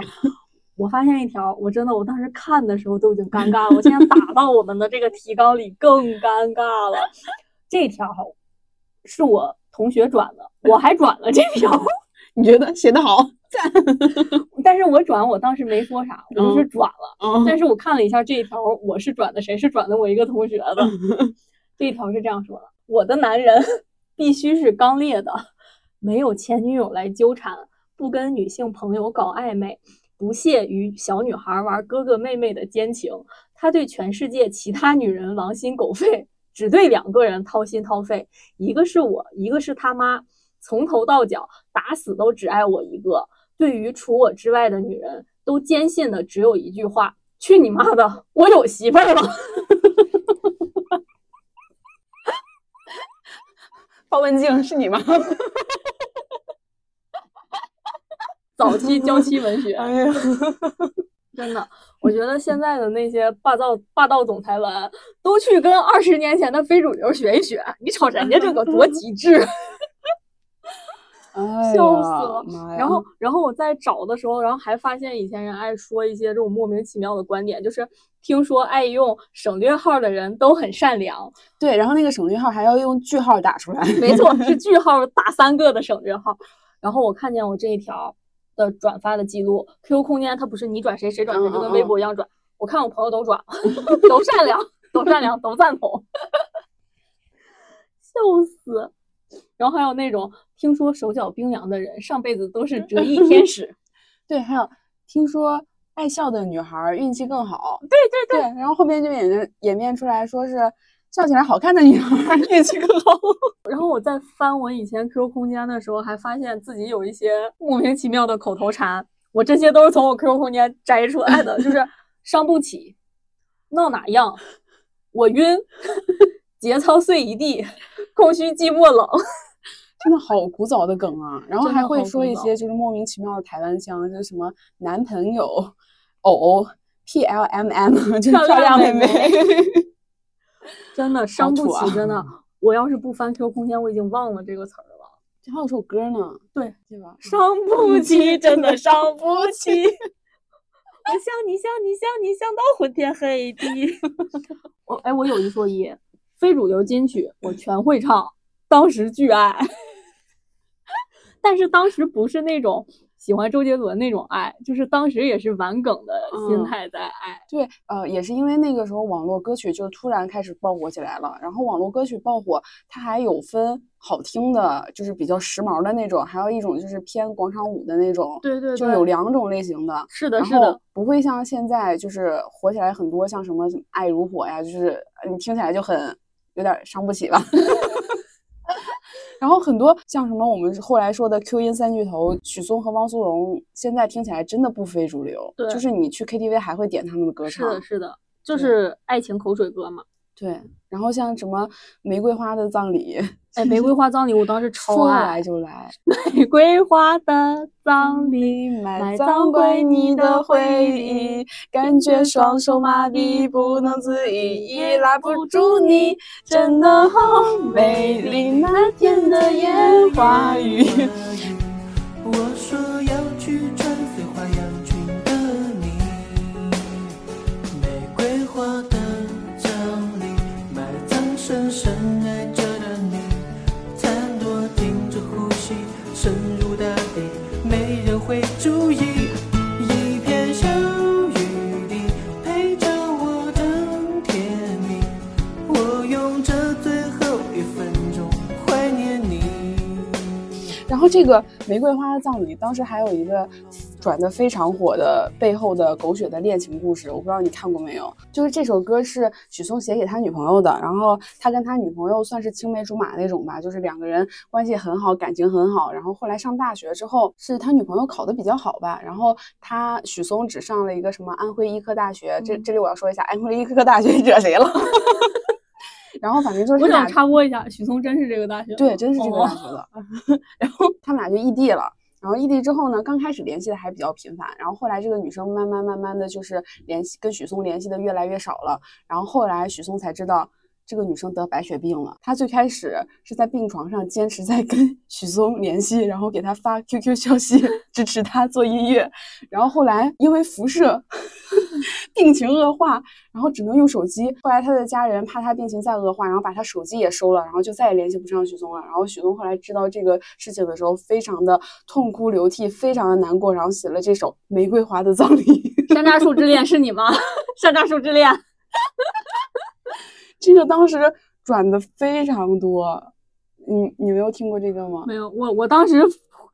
我发现一条，我真的我当时看的时候都已经尴尬了，我现在打到我们的这个提纲里更尴尬了。这条是我同学转的，我还转了这条。你觉得写得好？赞但是我转，我当时没说啥，我就是嗯转了。嗯但是我看了一下这一条，我是转的谁？是转的我一个同学的。这一条是这样说的：我的男人 必须是刚烈的，没有前女友来纠缠，不跟女性朋友搞暧昧，不屑于小女孩玩哥哥妹妹的奸情。他对全世界其他女人狼心狗肺，只对两个人掏心掏肺，一个是我，一个是他妈。从头到脚，打死都只爱我一个。对于除我之外的女人，都坚信的只有一句话：去你妈的，我有媳妇儿了。包文婧是你吗？早期娇妻文学，哎呀，真的，我觉得现在的那些霸道霸道总裁文，都去跟二十年前的非主流学一学。你瞅人家这个多极致，哎笑死了然后，然后我在找的时候，然后还发现以前人爱说一些这种莫名其妙的观点，就是听说爱用省略号的人都很善良，对，然后那个省略号还要用句号打出来。没错，是句号打三个的省略号。然后我看见我这一条的转发的记录，QQ 空间它不是你转谁谁转谁，就跟微博一样转。我看我朋友都转，都善良，都善良，都赞同，笑死。然后还有那种听说手脚冰凉的人，上辈子都是折翼天使。对，还有听说爱笑的女孩儿运气更好。对对对，然后后面就演变演变出来说是笑起来好看的女孩运气更好。然后我在翻我以前 QQ 空间的时候，还发现自己有一些莫名其妙的口头禅，我这些都是从我 QQ 空间摘出来的，就是 伤不起，闹哪样，我晕，节操碎一地，空虚寂寞冷。真的好古早的梗啊！然后还会说一些就是莫名其妙的台湾腔，就是什么男朋友、偶、P L M M，就是漂漂亮妹妹。真的伤不起，真的。我要是不翻 QQ 空间，我已经忘了这个词儿了。这还有首歌呢，对，对吧？伤不起，真的 伤不起。我想你想你想你想到昏天黑地。我哎，我有一说一，非主流金曲我全会唱，当时巨爱。但是当时不是那种喜欢周杰伦那种爱，就是当时也是玩梗的心嗯态在爱。对，呃，也是因为那个时候网络歌曲就突然开始爆火起来了，然后网络歌曲爆火，它还有分好听的，就是比较时髦的那种，还有一种就是偏广场舞的那种，对对就有两种类型的。是的，是的，不会像现在就是火起来很多，像什么《爱如火》呀，就是呃你听起来就很有点伤不起了。然后很多像什么我们后来说的 Q 音三巨头许嵩和汪苏泷，现在听起来真的不非主流。对就是你去 KTV 还会点他们的歌唱。是的，是的，就是爱情口水歌嘛。对，然后像什么玫瑰花的葬礼，哎，玫瑰花葬礼我当时超说爱来，就来，玫瑰花的葬礼。埋埋葬葬归归你你的的回回忆忆，感觉双手麻痹，不能自已，已拉不住你，真的好美丽那天的烟花雨。我说后这个玫瑰花的葬礼，当时还有一个转的非常火的背后的狗血的恋情故事，我不知道你看过没有？就是这首歌是许嵩写给他女朋友的，然后他跟他女朋友算是青梅竹马那种吧，就是两个人关系很好，感情很好。然后后来上大学之后，是他女朋友考的比较好吧，然后他许嵩只上了一个什么安徽医科大学，这这里我要说一下，安徽医科大学惹谁了？然后反正就是我想插播一下，许嵩真是这个大学，对，真是这个哦大学的。然后他们俩就异地了。然后异地之后呢，刚开始联系的还比较频繁，然后后来这个女生慢慢慢慢的就是联系跟许嵩联系的越来越少了。然后后来许嵩才知道这个女生得白血病了。她最开始是在病床上坚持在跟 许嵩联系，然后给他发 QQ 消息支持他做音乐。然后后来因为辐射，病情恶化，然后只能用手机。后来他的家人怕他病情再恶化，然后把他手机也收了，然后就再也联系不上许嵩了。然后许嵩后来知道这个事情的时候，非常的痛哭流涕，非常的难过，然后写了这首《玫瑰花的葬礼》。山楂树之恋是你吗？山楂树之恋，这个当时转的非常多，你你没有听过这个吗？没有，我我当时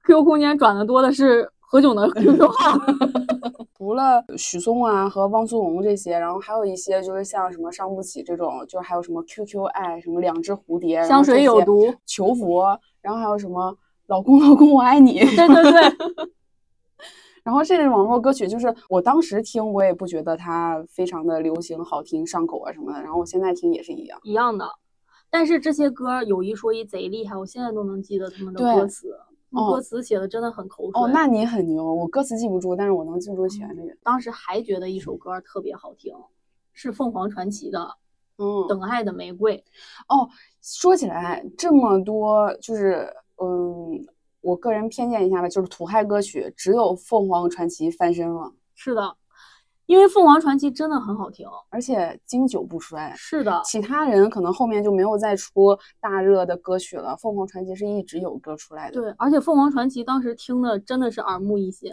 QQ 空间转的多的是何炅的 QQ 号 除了许嵩啊和汪苏泷这些，然后还有一些就是像什么伤不起这种，就是还有什么 QQ 爱，什么两只蝴蝶，香水有毒，求佛，然后还有什么老公老公我爱你，对对对，然后这类网络歌曲就是我当时听我也不觉得它非常的流行、好听、上口啊什么的，然后我现在听也是一样。一样的。但是这些歌有一说一贼厉害，我现在都能记得他们的歌词，哦歌词写的真的很口水。哦，那你很牛，我歌词记不住，但是我能记住旋律。当时还觉得一首歌特别好听，是凤凰传奇的嗯《等爱的玫瑰》。哦，说起来这么多，就是嗯，我个人偏见一下吧，就是土嗨歌曲，只有凤凰传奇翻身了，是的，因为凤凰传奇真的很好听。而且经久不衰。是的，其他人可能后面就没有再出大热的歌曲了，凤凰传奇是一直有歌出来的。对，而且凤凰传奇当时听的真的是耳目一新。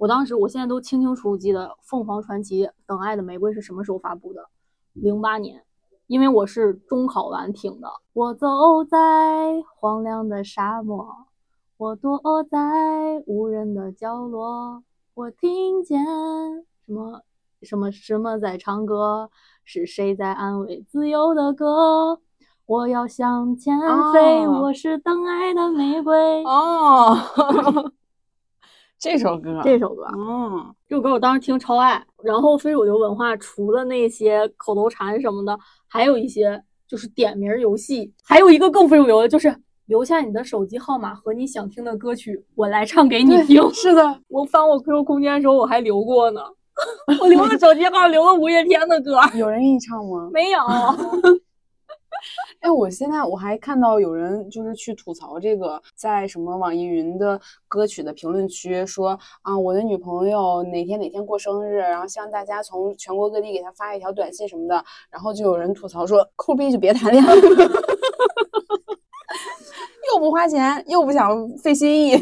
我当时，我现在都清清楚楚记得凤凰传奇《等爱的玫瑰》是什么时候发布的，零八年，因为我是中考完听的。我走在荒凉的沙漠，我躲在无人的角落，我听见什么什么什么在唱歌，是谁在安慰自由的歌？我要向前飞，哦我是等爱的玫瑰。哦，这首歌，这首歌，嗯，这首歌我当时听超爱。然后非主流文化除了那些口头禅什么的，还有一些就是点名儿游戏，还有一个更非主流的，就是留下你的手机号码和你想听的歌曲，我来唱给你听。是的，我翻我 QQ 空间的时候，我还留过呢，我留了手机号留了五月天的歌，有人给你唱吗？没有。哎，我现在我还看到有人就是去吐槽这个，在什么网易云的歌曲的评论区说啊，我的女朋友哪天哪天过生日，然后希望大家从全国各地给她发一条短信什么的，然后就有人吐槽说，抠逼就别谈恋爱了。又不花钱，又不想费心意，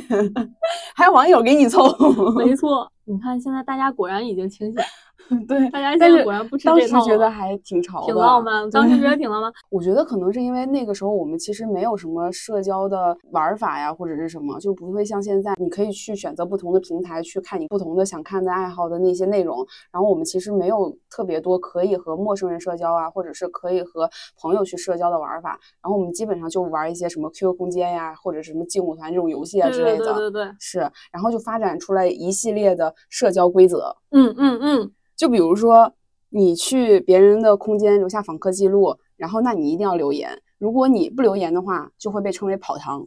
还有网友给你凑。没错，你看现在大家果然已经清醒，对，大家现在果然不吃当时这套了觉得还挺潮的，挺浪漫，当时觉得挺浪漫。我觉得可能是因为那个时候我们其实没有什么社交的玩儿法呀，或者是什么，就不会像现在，你可以去选择不同的平台去看你不同的想看的爱好的那些内容。然后我们其实没有特别多可以和陌生人社交啊，或者是可以和朋友去社交的玩儿法。然后我们基本上就玩一些什么 QQ 空间呀，或者什么劲舞团这种游戏啊之类的。对对对对，是，然后就发展出来一系列的社交规则。嗯嗯嗯，就比如说，你去别人的空间留下访客记录，然后那你一定要留言。如果你不留言的话，就会被称为跑堂。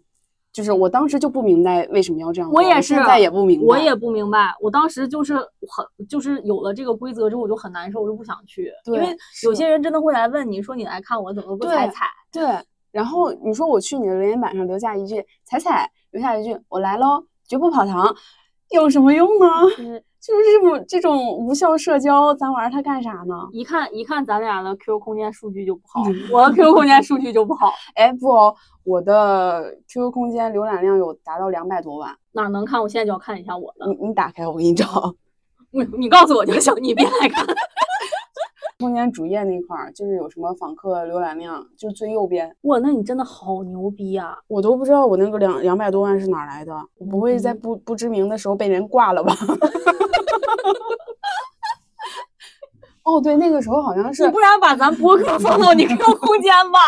就是我当时就不明白为什么要这样，我也是现在也不明白。我也不明白，我当时就是很就是有了这个规则之后，我就很难受，我就不想去，因为有些人真的会来问你说你来看我怎么不踩踩？对。然后你说我去你的留言板上留下一句“踩踩”，留下一句“我来喽”，绝不跑堂，有什么用呢？就是就是这种这种无效社交，咱玩它干啥呢？一看一看咱俩的 QQ 空间数据就不好，我的 QQ 空间数据就不好，哎，不哦，我的 QQ 空间浏览量有达到两百多万。哪能看？我现在就要看一下我的，你你打开，我给你找。你你告诉我就行，你别来看。空间主页那块儿，就是有什么访客浏览量，就最右边，哇，那你真的好牛逼啊！我都不知道我那个两两百多万是哪儿来的，我不会在嗯不不知名的时候被人挂了吧？哦，对，那个时候好像是你不然把咱博客放到你 QQ 空间吧？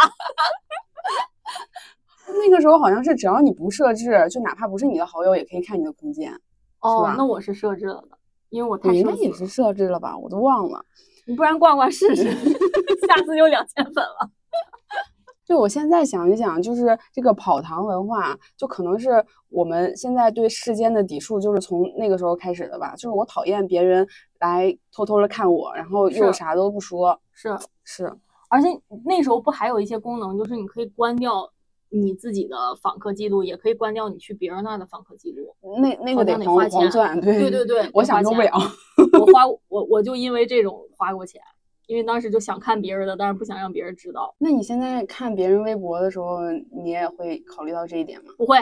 那个时候好像是只要你不设置，就哪怕不是你的好友也可以看你的空间。哦，那我是设置了的，因为我太了该也是设置了吧，我都忘了。你不然挂挂试试，下次就两千粉了。就，我现在想一想，就是这个跑堂文化，就可能是我们现在对世间的抵触，就是从那个时候开始的吧。就是我讨厌别人来偷偷的看我，然后又啥都不说。是，是，而且那时候不还有一些功能，就是你可以关掉你自己的访客记录，也可以关掉你去别人那儿的访客记录。那那好个得黄花钱对对对对，我得花钱享受不了。我花 我我就因为这种花过钱，因为当时就想看别人的，但是不想让别人知道。那你现在看别人微博的时候，你也会考虑到这一点吗？不会，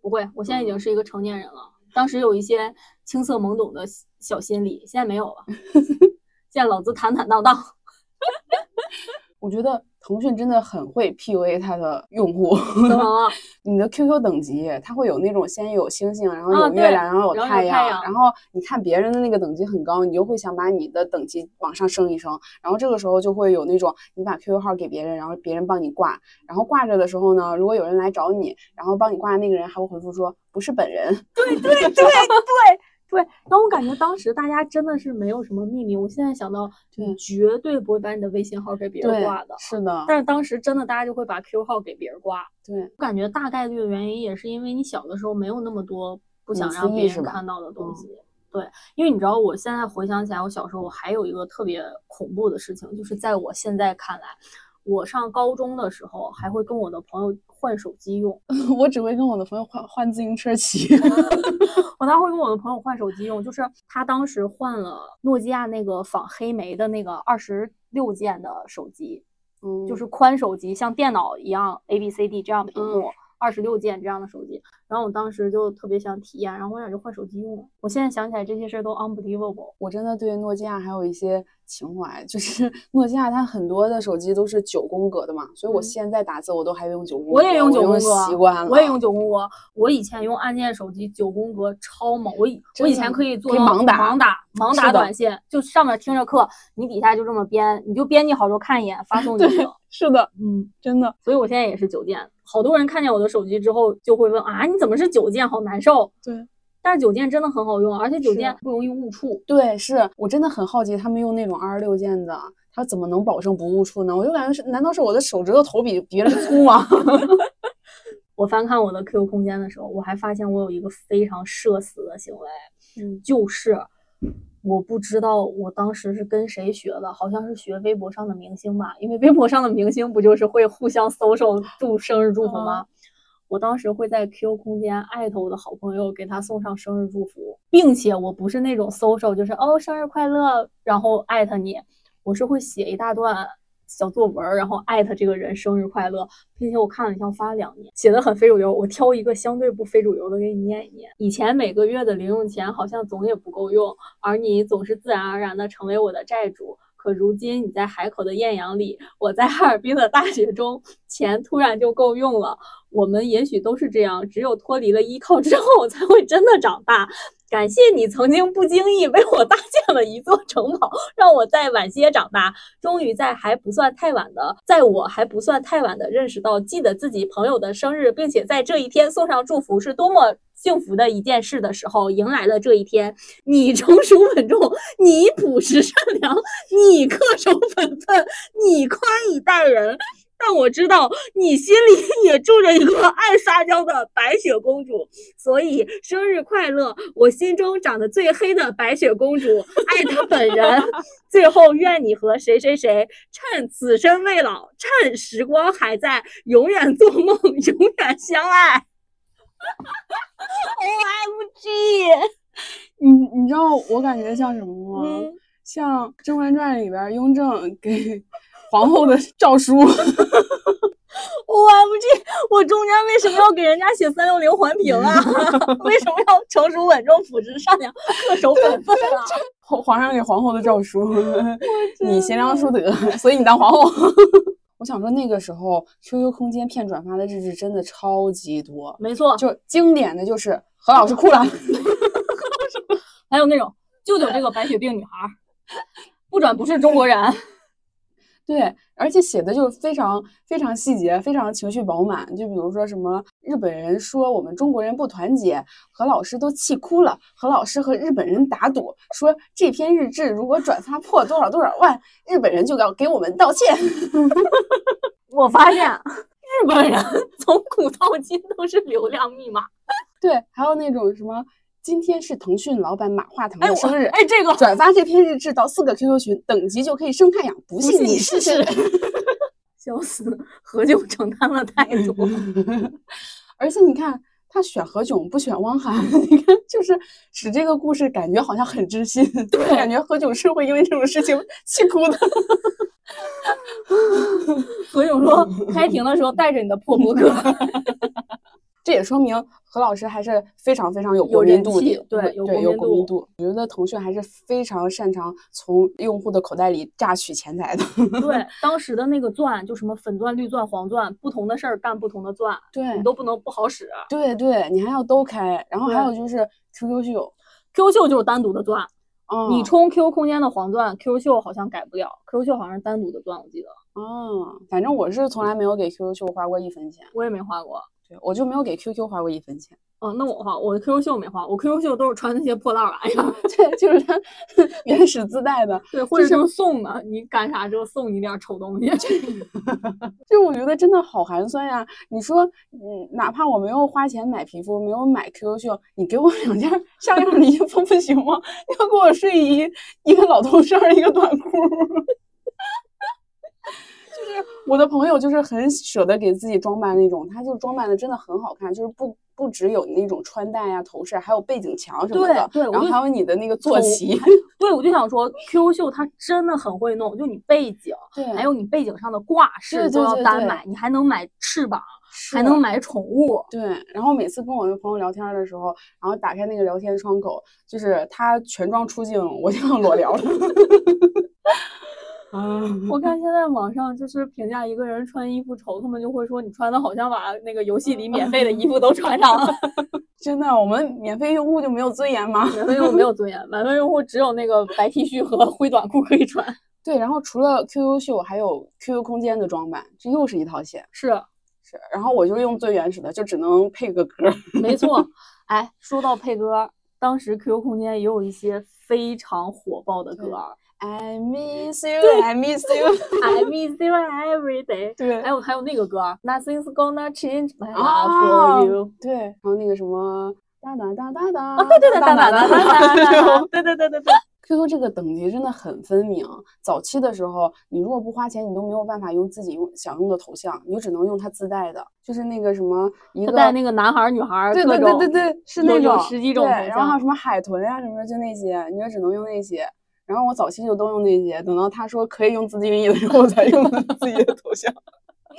不会，我现在已经是一个成年人了。当时有一些青涩懵懂的小心理，现在没有了。现在老子坦坦荡荡。我觉得腾讯真的很会 PUA 它的用户。你的 QQ 等级，它会有那种先有星星，然后有月亮，然后有然后有太阳，然后你看别人的那个等级很高，你就会想把你的等级往上升一升，然后这个时候就会有那种你把 QQ 号给别人，然后别人帮你挂，然后挂着的时候呢，如果有人来找你，然后帮你挂的那个人还会回复说不是本人，对对对对对，然后我感觉当时大家真的是没有什么秘密。我现在想到，你绝对不会把你的微信号给别人挂的，。是的，但是当时真的大家就会把 Q 号给别人挂。对，我感觉大概率的原因也是因为你小的时候没有那么多不想让别人看到的东嗯西。对，因为你知道，我现在回想起来，我小时候我还有一个特别恐怖的事情，就是在我现在看来，我上高中的时候还会跟我的朋友换手机用。我只会跟我的朋友换换自行车骑，我当时会跟我的朋友换手机用，就是他当时换了诺基亚那个仿黑莓的那个二十六键的手机，嗯，就是宽手机，像电脑一样 A B C D 这样屏幕，二十六键这样的手机。然后我当时就特别想体验，然后我俩就换手机用了。我现在想起来这些事儿都 unbelievable。我真的对诺基亚还有一些情怀，就是 诺基亚它很多的手机都是九宫格的嘛，所以我嗯现在打字我都还用九宫格，我也用九宫格，习惯了，我也用九宫格。我以前用按键手机九宫格超猛，我以我以前可以做盲打盲打盲打短信，就上面听着课，你底下就这么编，你就编辑好之后看一眼发送 就对行。是的，嗯，真的，所以我现在也是九键。好多人看见我的手机之后就会问啊，你怎么是九键？好难受。对。但是九键真的很好用，而且九是键不容易误触。对，是我真的很好奇，他们用那种二十六键的，它怎么能保证不误触呢？我就感觉是，难道是我的手指头头比别人粗吗？我翻看我的 QQ 空间的时候，我还发现我有一个非常社死的行为，嗯，就是我不知道我当时是跟谁学的，好像是学微博上的明星吧，因为微博上的明星不就是会互相搜手祝生日祝福吗？我当时会在 QQ 空间艾特我的好朋友，给他送上生日祝福，并且我不是那种搜手，就是哦生日快乐，然后艾特你，我是会写一大段小作文，然后艾特这个人生日快乐，并且我看了一下，我发了两年，写的很非主流。我挑一个相对不非主流的给你念一念。以前每个月的零用钱好像总也不够用，而你总是自然而然的成为我的债主。可如今你在海口的艳阳里，我在哈尔滨的大雪中，钱突然就够用了。我们也许都是这样，只有脱离了依靠之后，才会真的长大。感谢你曾经不经意为我搭建了一座城堡，让我在晚些长大。终于在还不算太晚的，在我还不算太晚的认识到，记得自己朋友的生日，并且在这一天送上祝福，是多么幸福的一件事的时候，迎来了这一天。你成熟稳重，你朴实善良，你恪守本分，你宽以待人。但我知道你心里 也住着一个爱撒娇的白雪公主，所以生日快乐！我心中长得最黑的白雪公主，爱她本人。最后，愿你和谁谁谁趁此生未老，趁时光还在，永远做梦，永远相爱。O M G，你你知道我感觉像什么吗？嗯像《甄嬛传》里边雍正给 皇后的诏书。O M G，我中间为什么要给人家写三六零环评啊？为什么要成熟稳重、朴实善良、恪守本分啊？皇皇上给皇后的诏书，你贤良淑德，所以你当皇后。我想说，那个时候 QQ 空间骗转发的日志真的超级多，没错，就经典的就是何老师哭了，还有那种救救这个白血病女孩儿，不转不是中国人。对，而且写的就是非常非常细节，非常情绪饱满。就比如说什么日本人说我们中国人不团结，何老师都气哭了。何老师和日本人打赌，说这篇日志如果转发破多少多少万，日本人就要给我们道歉。我发现 日本人从古到今都是流量密码。对，还有那种什么。今天是腾讯老板马化腾的生日，哎，这个转发这篇日志到四个 QQ 群，等级就可以升太阳，不信你试试。笑死，何炅承担了太多，而且你看他选何炅不选汪涵，你看就是使这个故事感觉好像很知心，对，感觉何炅是会因为这种事情气哭的。何炅说开庭的时候带着你的破博客。这也说明何老师还是非常非常有国民度的，对，有国民度。我觉得腾讯还是非常擅长从用户的口袋里榨取钱财的。对，当时的那个钻，就什么粉钻、绿钻、黄钻，不同的事儿干不同的钻，对你都不能不好使。对对，你还要都开。然后还有就是 QQ 秀，QQ 秀就是单独的钻。哦，你充 QQ 空间的黄钻，QQ 秀好像改不了，QQ 秀好像是单独的钻，我记得。哦，反正我是从来没有给 QQ 秀花过一分钱。我也没花过。我就没有给 QQ 花过一分钱。哦，那我花，我的 QQ 秀没花，我 QQ 秀都是穿那些破烂玩意儿。对，就是它 原始自带的。对，或者是送的，你干啥之后送你点丑东西。就我觉得真的好寒酸呀！你说，嗯，哪怕我没有花钱买皮肤，没有买 QQ 秀，你给我两件像样的衣服不行吗？你要给我睡衣，一个老头衫，一个短裤。就是我的朋友，就是很舍得给自己装扮那种，他就装扮的真的很好看，就是不不只有那种穿戴呀、头饰，还有背景墙什么的，对，然后还有你的那个坐骑。对，我就想说，QQ 秀它真的很会弄，就你背景，对，还有你背景上的挂饰都要单买，你还能买翅膀，还能买宠物。对，然后每次跟我的朋友聊天的时候，然后打开那个聊天窗口，就是他全装出镜，我就要裸聊了。啊！我看现在网上就是评价一个人穿衣服丑，他们就会说你穿的好像把那个游戏里 免费的衣服都穿上了。真的，我们免费用户就没有尊严吗？免费用户没有尊严，免费用户只有那个白 T 恤和灰短裤可以穿。对，然后除了 QQ 秀，还有 QQ 空间的装扮，这又是一套线。是是，然后我就用最原始的，就只能配个歌。没错，哎，说到配歌，当时 QQ 空间也有一些非常火爆的歌。I miss you, I miss you, I miss you every day。对，还有还有那个歌，Nothing's gonna change my love for you。对，然后那个什么哒哒哒哒哒，啊对对对哒哒哒哒哒，对对对对对。QQ 这个等级真的很分明。早期的时候，你如果不花钱，你都没有办法用自己用想用的头像，你就只能用它自带的，就是那个什么一个带那个男孩女孩，对对对对对，是那种十几种头像，然后还有什么海豚呀什么的，就那些，你就只能用那些。然后我早期就都用那些，等到他说可以用自定义的时候，我才用的自己的头像，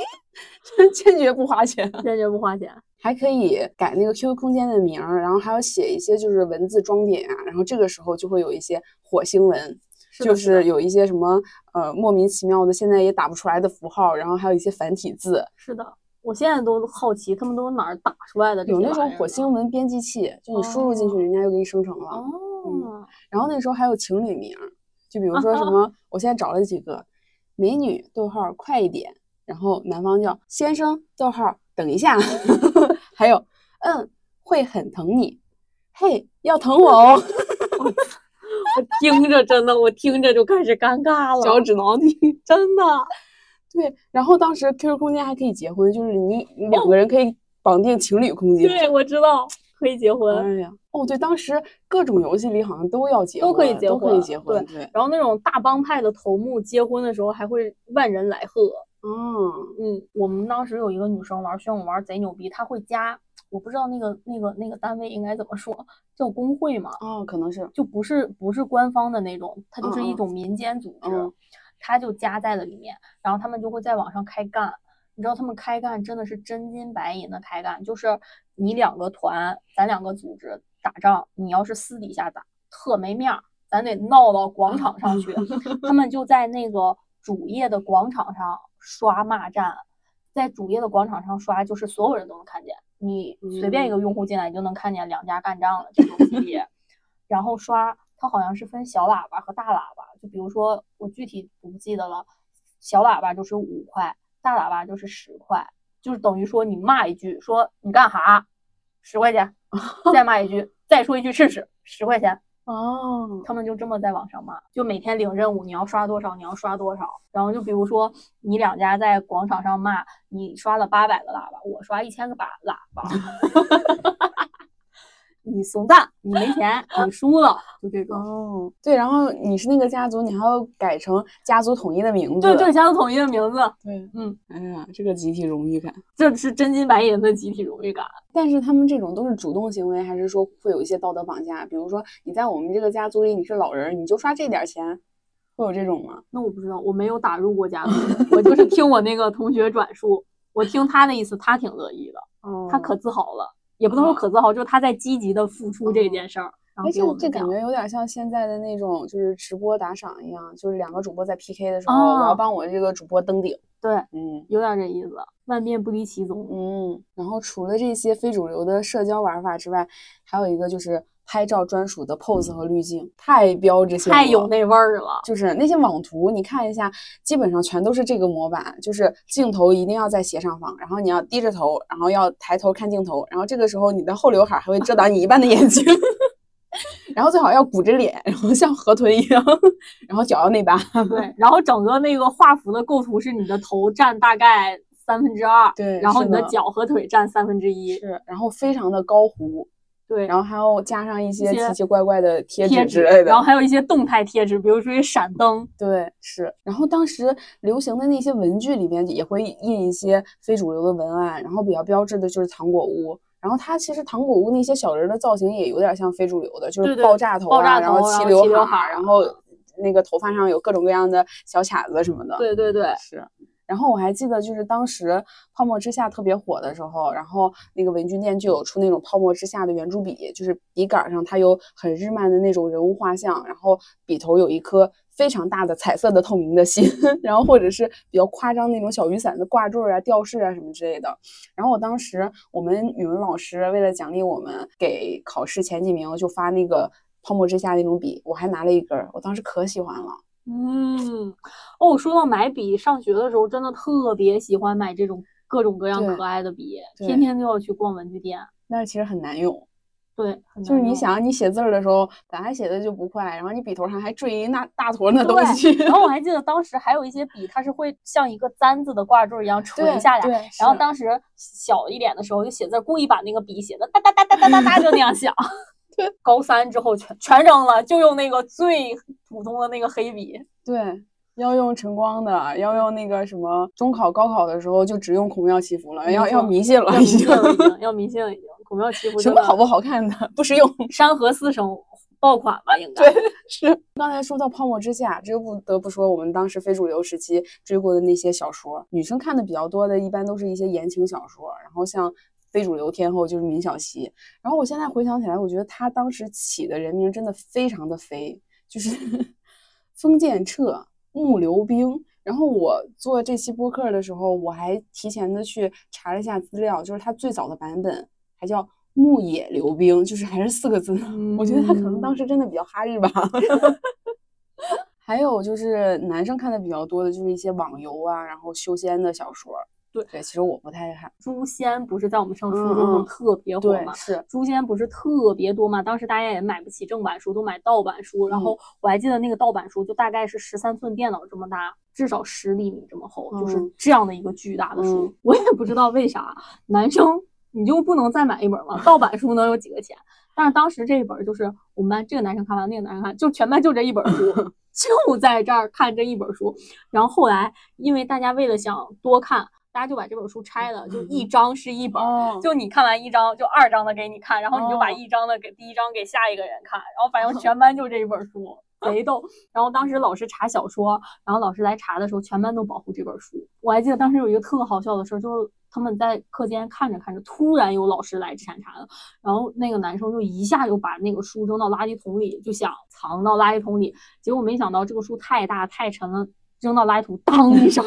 坚决不花钱，坚决不花钱，还可以改那个 QQ 空间的名儿，然后还要写一些就是文字装点啊，然后这个时候就会有一些火星文，就是有一些什么呃莫名其妙的现在也打不出来的符号，然后还有一些繁体字。是的，我现在都好奇他们都哪儿打出来的，有那种火星文编辑器，就你输入进去，人家就给你生成了。哦，然后那时候还有情侣名，就比如说什么，我现在找了几个美女，逗号快一点，然后男方叫先生，逗号等一下，还有嗯会很疼你，嘿要疼我哦，我听着真的，我听着就开始尴尬了，脚趾挠地，真的，对，然后当时 QQ 空间还可以结婚，就是你两个人可以绑定情侣空间，对我知道。可以结婚，哎呀，哦对，当时各种游戏里好像都要结，都可以结婚，都可以结婚，对。然后那种大帮派的头目结婚的时候还会万人来贺，嗯嗯。我们当时有一个女生玩炫舞玩贼牛逼，她会加，我不知道那个那个那个单位应该怎么说，叫工会嘛？哦，可能是，就不是不是官方的那种，它就是一种民间组织，她就加在了里面，然后他们就会在网上开干。你知道他们开干真的是真金白银的开干，就是你两个团，咱两个组织打仗，你要是私底下打，特没面儿，咱得闹到广场上去。他们就在那个主页的广场上刷骂战，在主页的广场上刷，就是所有人都能看见，你随便一个用户进来，你就能看见两家干仗了这种级别。然后刷，它好像是分小喇叭和大喇叭，就比如说我具体不记得了，小喇叭就是五块，大喇叭就是十块，就是等于说你骂一句说你干哈，十块钱，再骂一句再说一句试试，十块钱。哦，他们就这么在网上骂，就每天领任务，你要刷多少，你要刷多少。然后就比如说你两家在广场上骂，你刷了八百个喇叭，我刷一千个把喇叭。你怂蛋，你没钱，你输了，就这种。哦，对，然后你是那个家族，你还要改成家族统一的名字。对对，家族统一的名字。对，嗯，哎呀，这个集体荣誉感，这是真金白银的集体荣誉感。但是他们这种都是主动行为，还是说会有一些道德绑架？比如说你在我们这个家族里你是老人，你就刷这点钱，会有这种吗？那我不知道，我没有打入过家族，我就是听我那个同学转述，我听他的意思，他挺乐意的，哦他可自豪了，也不能说可自豪，就是他在积极的付出这件事儿。然后哎，给我们讲这这感觉有点像现在的那种，就是直播打赏一样，就是两个主播在 PK 的时候，哦我要帮我这个主播登顶。对，嗯有点这意思，万变不离其宗。嗯，然后除了这些非主流的社交玩法之外，还有一个就是拍照专属的 pose 和滤镜，太标志性了，太有那味儿了。就是那些网图，你看一下，基本上全都是这个模板，就是镜头一定要在斜上方，然后你要低着头，然后要抬头看镜头，然后这个时候你的后刘海还会遮挡你一半的眼睛，然后最好要鼓着脸，然后像河豚一样，然后脚要内八。对，然后整个那个画幅的构图是你的头占大概三分之二，对然后你的脚和腿占三分之一，是，然后非常的高糊，对，然后还要加上一些奇奇怪怪的贴贴纸纸之类的，然后还有一些动态贴纸，比如说一闪灯，对，是。然后当时流行的那些文具里面也会印一些非主流的文案，然后比较标志的就是糖果屋。然后它其实糖果屋那些小人儿的造型也有点像非主流的，就是爆炸头啊，爆炸然后齐刘海然后那个头发上有各种各样的小卡子什么的。对对对，是。然后我还记得，就是当时泡沫之夏特别火的时候，然后那个文具店就有出那种泡沫之夏的圆珠笔，就是笔杆上它有很日漫的那种人物画像，然后笔头有一颗非常大的彩色的透明的心，然后或者是比较夸张那种小雨伞的挂坠啊、吊饰啊什么之类的。然后我当时我们语文老师为了奖励我们，给考试前几名就发那个泡沫之夏那种笔，我还拿了一根，我当时可喜欢了。嗯，哦，说到买笔，上学的时候真的特别喜欢买这种各种各样可爱的笔，天天都要去逛文具店。但是其实很难用。对，很就是你想，你写字儿的时候，本来写的就不快，然后你笔头上还缀一那大坨那东西，然后我 还记得当时还有一些笔，它是会像一个簪子的挂坠一样垂下来。对，然后当时小一点的时候就写字儿，故意把那个笔写的哒哒哒哒哒哒 哒就那样响。高三之后全全扔了，就用那个最普通的那个黑笔。对要用晨光的，要用那个什么中考、高考的时候就只用孔庙祈福了，要要迷信了，要迷已经信了，要迷信了，已经。孔庙祈福什么好不好看的不实用。山河四省爆款吧，应该。对，是刚才说到《泡沫之夏》，这就不得不说我们当时非主流时期追过的那些小说，女生看的比较多的，一般都是一些言情小说，然后像。非主流天后就是闵小溪，然后我现在回想起来，我觉得她当时起的人名真的非常的飞，就是 封建彻、木流冰。然后我做这期播客的时候，我还提前的去查了一下资料，就是它最早的版本还叫木野流冰，就是还是四个字。我觉得他可能当时真的比较哈日吧。还有就是男生看的比较多的，就是一些网游啊，然后修仙的小说。对对，其实我不太看。诛仙不是在我们上初嗯中时候嗯特别火吗？，对是诛仙不是特别多嘛？当时大家也买不起正版书，都买盗版书。然嗯后我还记得那个盗版书就大概是十三寸电脑这么大，至少十厘米这么厚，就是嗯这样的一个巨大的书。嗯我也不知道为啥男生你就不能再买一本吗？盗版书能有几个钱？但是当时这一本就是我们班这个男生看完，那个男生看，就全班就这一本书，就在这儿看这一本书。然后后来因为大家为了想多看，大家就把这本书拆了，就一张是一本就你看完一张，就二张的给你看，然后你就把哦一张的给第一张给下一个人看，然后反正 全班就这一本书，贼逗。然后当时老师查小说，然后老师来查的时候，全班都保护这本书。我还记得当时有一个特好笑的事儿，就是他们在课间看着看着，突然有老师来铲查了，然后那个男生就一下就把那个书扔到垃圾桶里，就想藏到垃圾桶里，结果没想到这个书太大太沉了，扔到垃圾桶，当一声。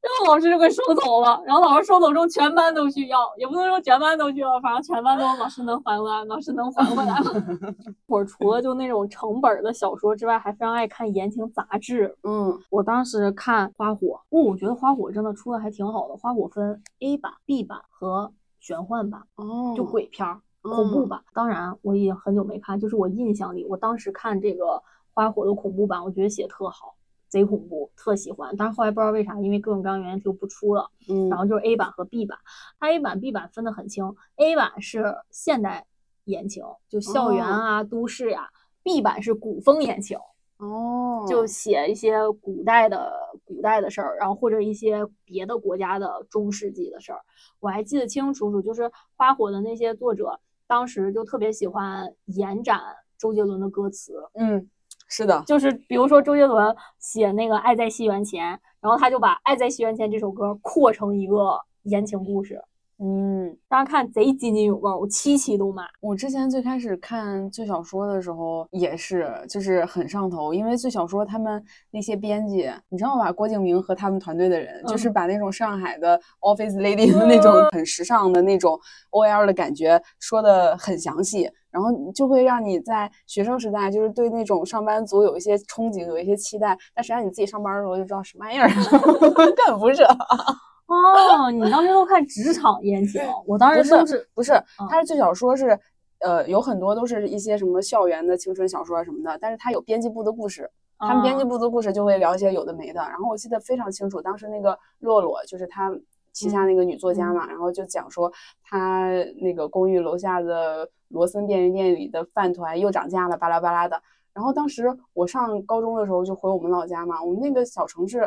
然后老师就给收走了，然后老师收走之后，全班都去要，也不能说全班都去要，反正全班都老师能还回来，老师能还回来吗？我除了就那种成本的小说之外，还非常爱看言情杂志。嗯我当时看《花火》，哦，我觉得《花火》真的出的还挺好的。《花火》分 A 版、B 版和玄幻版，哦，就鬼片儿、恐怖嗯版。当然，我已经很久没看，就是我印象里，我当时看这个《花火》的恐怖版，我觉得写特好，贼恐怖，特喜欢。但是后来不知道为啥，因为各种各样原因就不出了。嗯，然后就是 A 版和 B 版，它 A 版、B 版分得很清。A 版是现代言情，就校园啊、都市呀、b 版是古风言情，哦，就写一些古代的古代的事儿，然后或者一些别的国家的中世纪的事儿。我还记得清清楚楚，就是花火的那些作者当时就特别喜欢延展周杰伦的歌词，嗯，是的，就是比如说周杰伦写那个《爱在西元前》，然后他就把《爱在西元前》这首歌扩成一个言情故事，嗯。大家看贼津津有味儿，我七期都买。我之前最开始看最小说的时候也是，就是很上头，因为最小说他们那些编辑，你知道吧？郭敬明和他们团队的人，就是嗯把那种上海的 office lady 的那种很时尚的那种 OL 的感觉说的很详细，然后就会让你在学生时代就是对那种上班族有一些憧憬，有一些期待，但实际上你自己上班的时候就知道什么玩意儿，根本不是。哦，你当时都看职场言情，我当不时都是不是，嗯它是最小说是，呃，有很多都是一些什么校园的青春小说啊什么的，但是它有编辑部的故事，他们编辑啊部的故事就会聊一些有的没的。然后我记得非常清楚，当时那个洛洛就是他旗下那个女作家嘛，然后就讲说她那个公寓楼下的罗森便利店里的饭团又涨价了，巴拉巴拉的。然后当时我上高中的时候就回我们老家嘛，我们那个小城市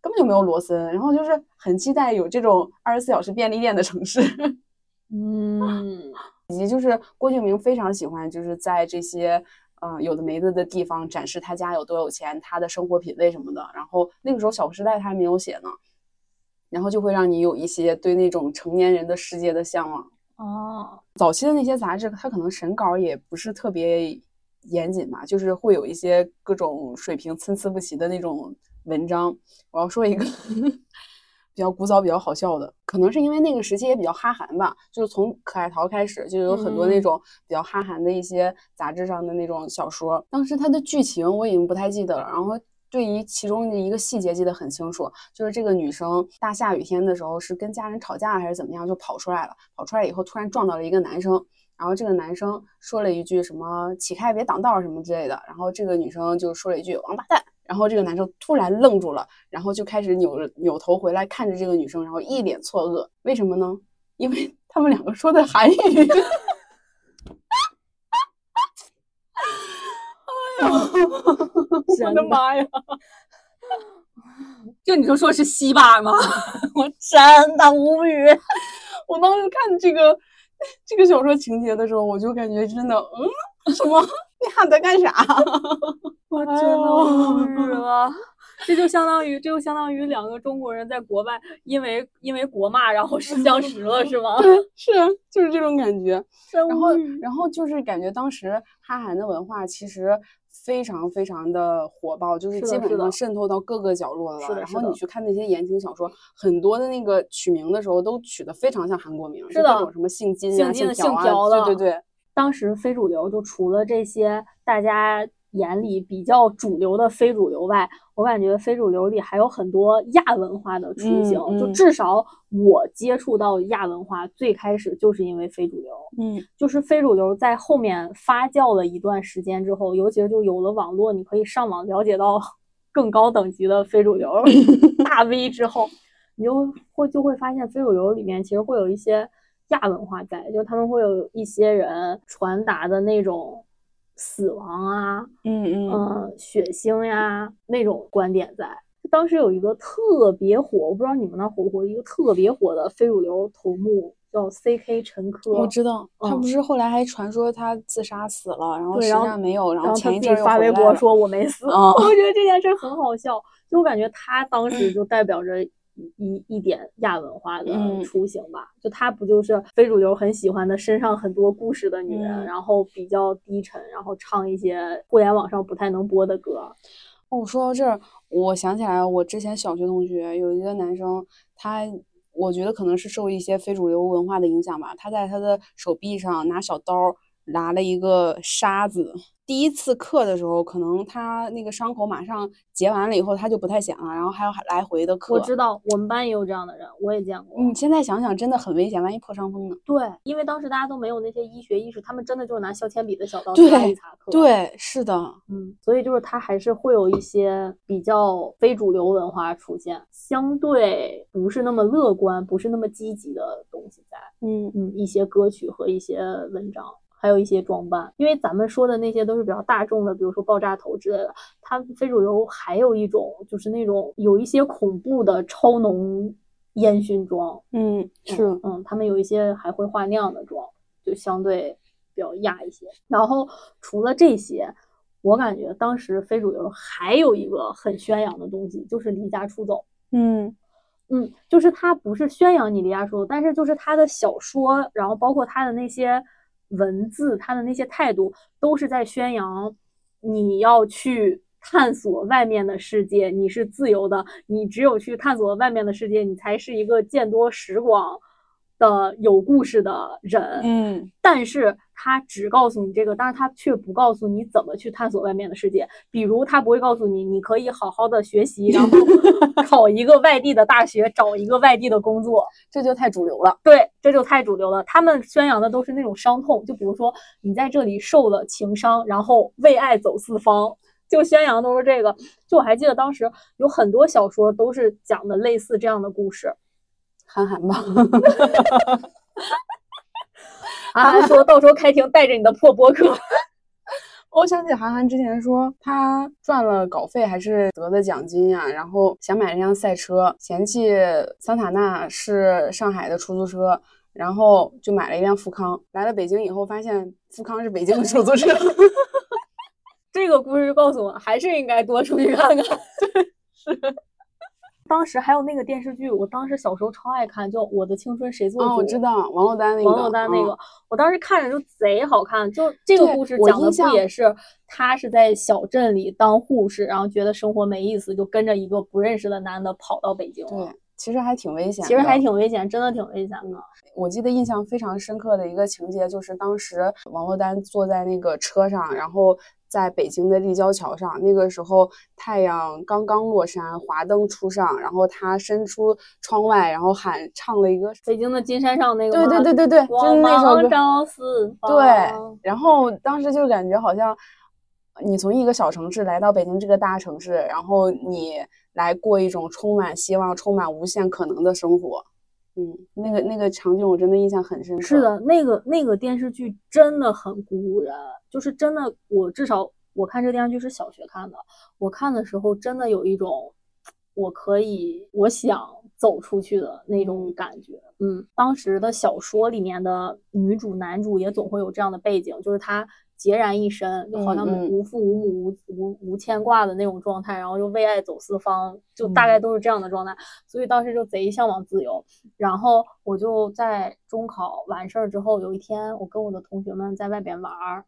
根本就没有罗森，然后就是很期待有这种二十四小时便利店的城市。嗯，以及就是郭敬明非常喜欢，就是在这些嗯、呃有的没的的地方展示他家有多有钱，他的生活品味什么的。然后那个时候《小时代》他还没有写呢，然后就会让你有一些对那种成年人的世界的向往。哦，早期的那些杂志，它可能审稿也不是特别严谨吧，就是会有一些各种水平参差不齐的那种文章。我要说一个 比较古早、比较好笑的，可能是因为那个时期也比较哈韩吧，就是从可爱淘开始，就有很多那嗯种比较哈韩的一些杂志上的那种小说。当时它的剧情我已经不太记得了，然后。对于其中的一个细节记得很清楚，就是这个女生大下雨天的时候是跟家人吵架还是怎么样，就跑出来了。跑出来以后，突然撞到了一个男生，然后这个男生说了一句什么“起开别挡道”什么之类的，然后这个女生就说了一句“王八蛋”，然后这个男生突然愣住了，然后就开始扭着扭头回来看着这个女生，然后一脸错愕。为什么呢？因为他们两个说的韩语。我的妈呀！就你就说是西巴吗？我真的无语。我当时看这个这个小说情节的时候，我就感觉真的，嗯，什么？你喊在干啥？我真的无语了。这就相当于，这就相当于两个中国人在国外因为因为国骂，然后是相识了，是吗？是啊，就是这种感觉。然后，然后就是感觉当时哈韩的文化其实非常非常的火爆，就是基本上渗透到各个角落了。然后你去看那些言情小说，很多的那个取名的时候都取的非常像韩国名，是的就各种什么姓金啊、姓朴啊，对对对。当时非主流就除了这些大家眼里比较主流的非主流外，我感觉非主流里还有很多亚文化的雏形。嗯嗯就至少我接触到亚文化，最开始就是因为非主流。嗯就是非主流在后面发酵了一段时间之后，尤其是就有了网络，你可以上网了解到 更高等级的非主流 大 V 之后，你就会就会发现非主流里面其实会有一些亚文化在，就他们会有一些人传达的那种死亡啊，嗯嗯嗯，血腥呀那种观点在。当时有一个特别火，我不知道你们那火不火，一个特别火的非主流头目叫 C.K. 陈珂，我知道，他嗯不是后来还传说他自杀死了，然后实际上没有，然然后他发微博说我没死，嗯 我觉得这件事很好笑，就我感觉他当时就代表着一一点亚文化的嗯。雏形吧，就她不就是非主流很喜欢的身上很多故事的女人，嗯。然后比较低沉，然后唱一些互联网上不太能播的歌，哦，说到这儿，我想起来，我之前小学同学有一个男生，他我觉得可能是受一些非主流文化的影响吧，他在他的手臂上拿小刀儿拿了一个沙子。第一次刻的时候，可能他那个伤口马上结完了以后，他就不太想了，然后还要来回的刻。我知道我们班也有这样的人，我也见过。你现在想想，真的很危险，万一破伤风呢？对，因为当时大家都没有那些医学意识，他们真的就是拿削铅笔的小刀对擦一擦刻。，对，是的，嗯，所以就是他还是会有一些比较非主流文化出现，相对不是那么乐观、不是那么积极的东西在。嗯嗯，一些歌曲和一些文章，还有一些装扮，因为咱们说的那些都是比较大众的，比如说爆炸头之类的。它非主流还有一种就是那种有一些恐怖的超浓烟熏妆，嗯，是，嗯嗯，他们有一些还会画那样的妆，就相对比较亚一些。然后除了这些，我感觉当时非主流还有一个很宣扬的东西，就是离家出走。嗯嗯，就是他不是宣扬你离家出走，但是就是他的小说，然后包括他的那些文字，他的那些态度，都是在宣扬你要去探索外面的世界，你是自由的，你只有去探索外面的世界，你才是一个见多识广的有故事的人。嗯但是他只告诉你这个，但是他却不告诉你怎么去探索外面的世界。比如，他不会告诉你，你可以好好的学习，然后 考一个外地的大学，找一个外地的工作。这就太主流了。对，这就太主流了。他们宣扬的都是那种伤痛，就比如说你在这里受了情伤，然后为爱走四方。就宣扬都是这个，就我还记得当时有很多小说都是讲的类似这样的故事。韩寒吧，啊，说到时候开庭带着你的破博客，我想起韩寒之前说，他赚了稿费还是得的奖金呀、然后想买一辆赛车，嫌弃桑塔纳是上海的出租车，然后就买了一辆富康。来了北京以后，发现富康是北京的出租车。这个故事告诉我，还是应该多出去看看。对是。当时还有那个电视剧，我当时小时候超爱看，叫《我的青春谁做主》。哦，我知道王珞丹那个，王珞丹那个，嗯我当时看着就贼好看。就这个故事讲的不也是她是在小镇里当护士，然后觉得生活没意思，就跟着一个不认识的男的跑到北京了。对，其实还挺危险。其实还挺危险，真的挺危险的。我记得印象非常深刻的一个情节，就是当时王珞丹坐在那个车上，然后在北京的立交桥上，那个时候太阳刚刚落山，华灯初上，然后他伸出窗外，然后喊唱了一个，北京的金山上那个对吗对对对对，就是光那首歌。对，然后当时就感觉好像你从一个小城市来到北京这个大城市，然后你来过一种充满希望、充满无限可能的生活。嗯，那个那个场景我真的印象很深刻。是，的，那个那个电视剧真的很鼓舞人，就是真的，我至少我看这电视剧是小学看的，我看的时候真的有一种我可以，我想走出去的那种感觉。嗯，当时的小说里面的女主、男主也总会有这样的背景，就是他孑然一身，就好像无父无母、无无无牵挂的那种状态，然后就为爱走四方，就大概都是这样的状态。所以当时就贼向往自由。然后我就在中考完事儿之后，有一天我跟我的同学们在外边玩儿，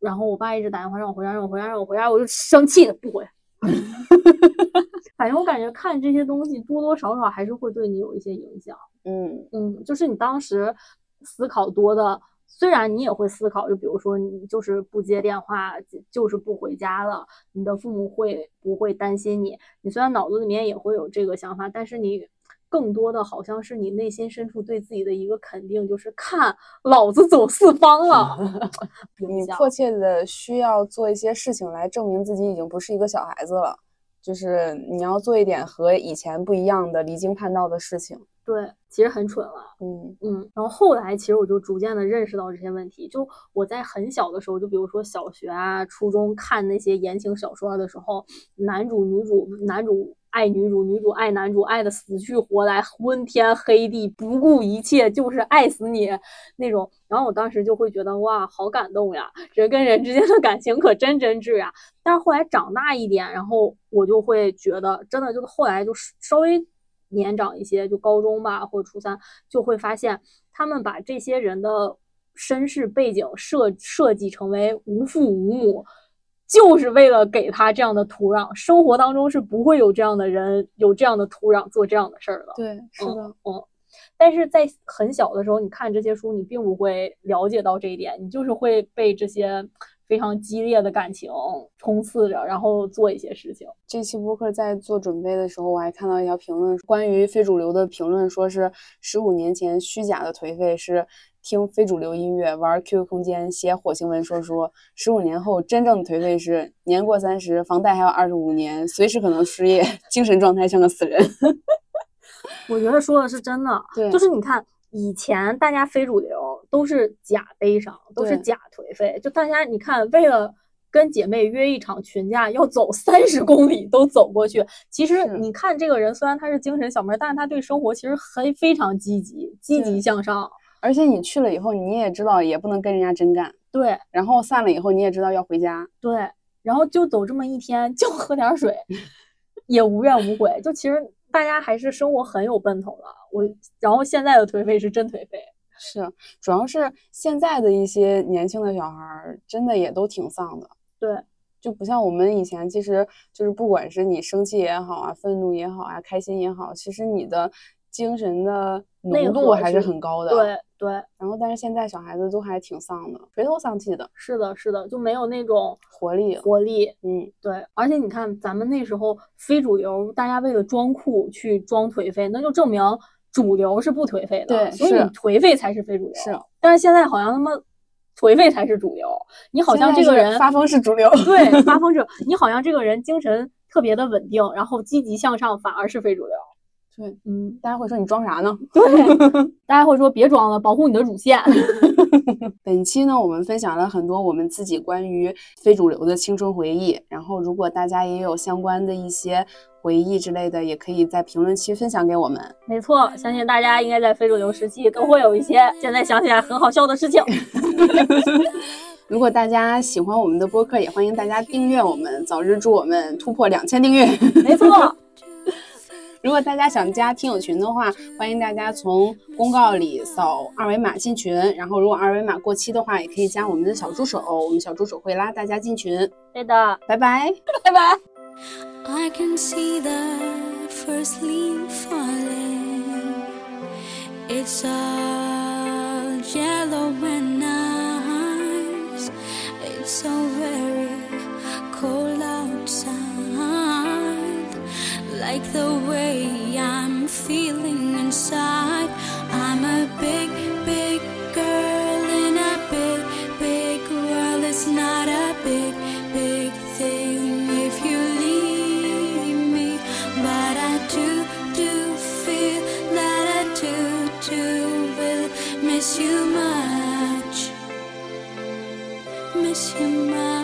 然后我爸一直打电话让我回家，让我回家，让我回家，我就生气的不回。反正我感觉看这些东西多多少少还是会对你有一些影响。嗯嗯，就是你当时思考多的，虽然你也会思考，就比如说你就是不接电话，就就是不回家了，你的父母会不会担心你？你虽然脑子里面也会有这个想法，但是你更多的好像是你内心深处对自己的一个肯定，就是看老子走四方了。你迫切的需要做一些事情来证明自己已经不是一个小孩子了，就是你要做一点和以前不一样的离经叛道的事情。对，其实很蠢了。嗯嗯，然后后来其实我就逐渐的认识到这些问题。就我在很小的时候，就比如说小学啊、初中看那些言情小说的时候，男主、女主、男主爱女主，女主爱男主，爱的死去活来，昏天黑地，不顾一切，就是爱死你那种。然后我当时就会觉得哇，好感动呀，人跟人之间的感情可真真挚呀。但是后来长大一点，然后我就会觉得，真的就是后来就是稍微年长一些，就高中吧或者初三，就会发现他们把这些人的身世背景设设计成为无父无母。就是为了给他这样的土壤，生活当中是不会有这样的人，有这样的土壤做这样的事儿的。对，是的，嗯。但是在很小的时候，你看这些书，你并不会了解到这一点，你就是会被这些非常激烈的感情冲刺着，然后做一些事情。这期播客在做准备的时候，我还看到一条评论，关于非主流的评论，说是十五年前虚假的颓废是。听非主流音乐，玩 QQ 空间，写火星文说书。十五年后，真正的颓废是年过三十，房贷还有二十五年，随时可能失业，精神状态像个死人。我觉得说的是真的，对，就是你看以前大家非主流都是假悲伤，都是假颓废，就大家你看为了跟姐妹约一场群架，要走三十公里都走过去。其实你看这个人虽然他是精神小妹，但是他对生活其实很非常积极，积极向上。而且你去了以后，你也知道也不能跟人家真干，对。然后散了以后，你也知道要回家，对。然后就走这么一天，就喝点水，也无怨无悔。就其实大家还是生活很有奔头的。我，然后现在的颓废是真颓废，是，主要是现在的一些年轻的小孩儿，真的也都挺丧的，对。就不像我们以前，其实就是不管是你生气也好啊，愤怒也好啊，开心也好，其实你的精神的浓度还是很高的，对。对，然后但是现在小孩子都还挺丧的，垂头丧气的。是的，是的，就没有那种活力，活力。嗯，对。而且你看，咱们那时候非主流，大家为了装酷去装颓废，那就证明主流是不颓废的。对，所以你颓废才是非主流。是。但是现在好像他妈颓废才是主流，你好像这个人发疯是主流。对，发疯 者，你好像这个人精神特别的稳定，然后积极向上，反而是非主流。对，嗯，大家会说你装啥呢？对，大家会说别装了，保护你的乳腺。本期呢，我们分享了很多我们自己关于非主流的青春回忆。然后，如果大家也有相关的一些回忆之类的，也可以在评论区分享给我们。没错，相信大家应该在非主流时期都会有一些现在想起来很好笑的事情。如果大家喜欢我们的播客，也欢迎大家订阅我们，早日祝我们突破两千订阅。没错。如果大家想加听友群的话，欢迎大家从公告里扫二维码进群。然后，如果二维码过期的话，也可以加我们的小助手，我们小助手会拉大家进群。对的，拜拜，拜拜。Like the way I'm feeling inside. I'm a big, big girl in a big, big world. It's not a big, big thing if you leave me. But I do, do feel that I do, do will miss you much. Miss you much.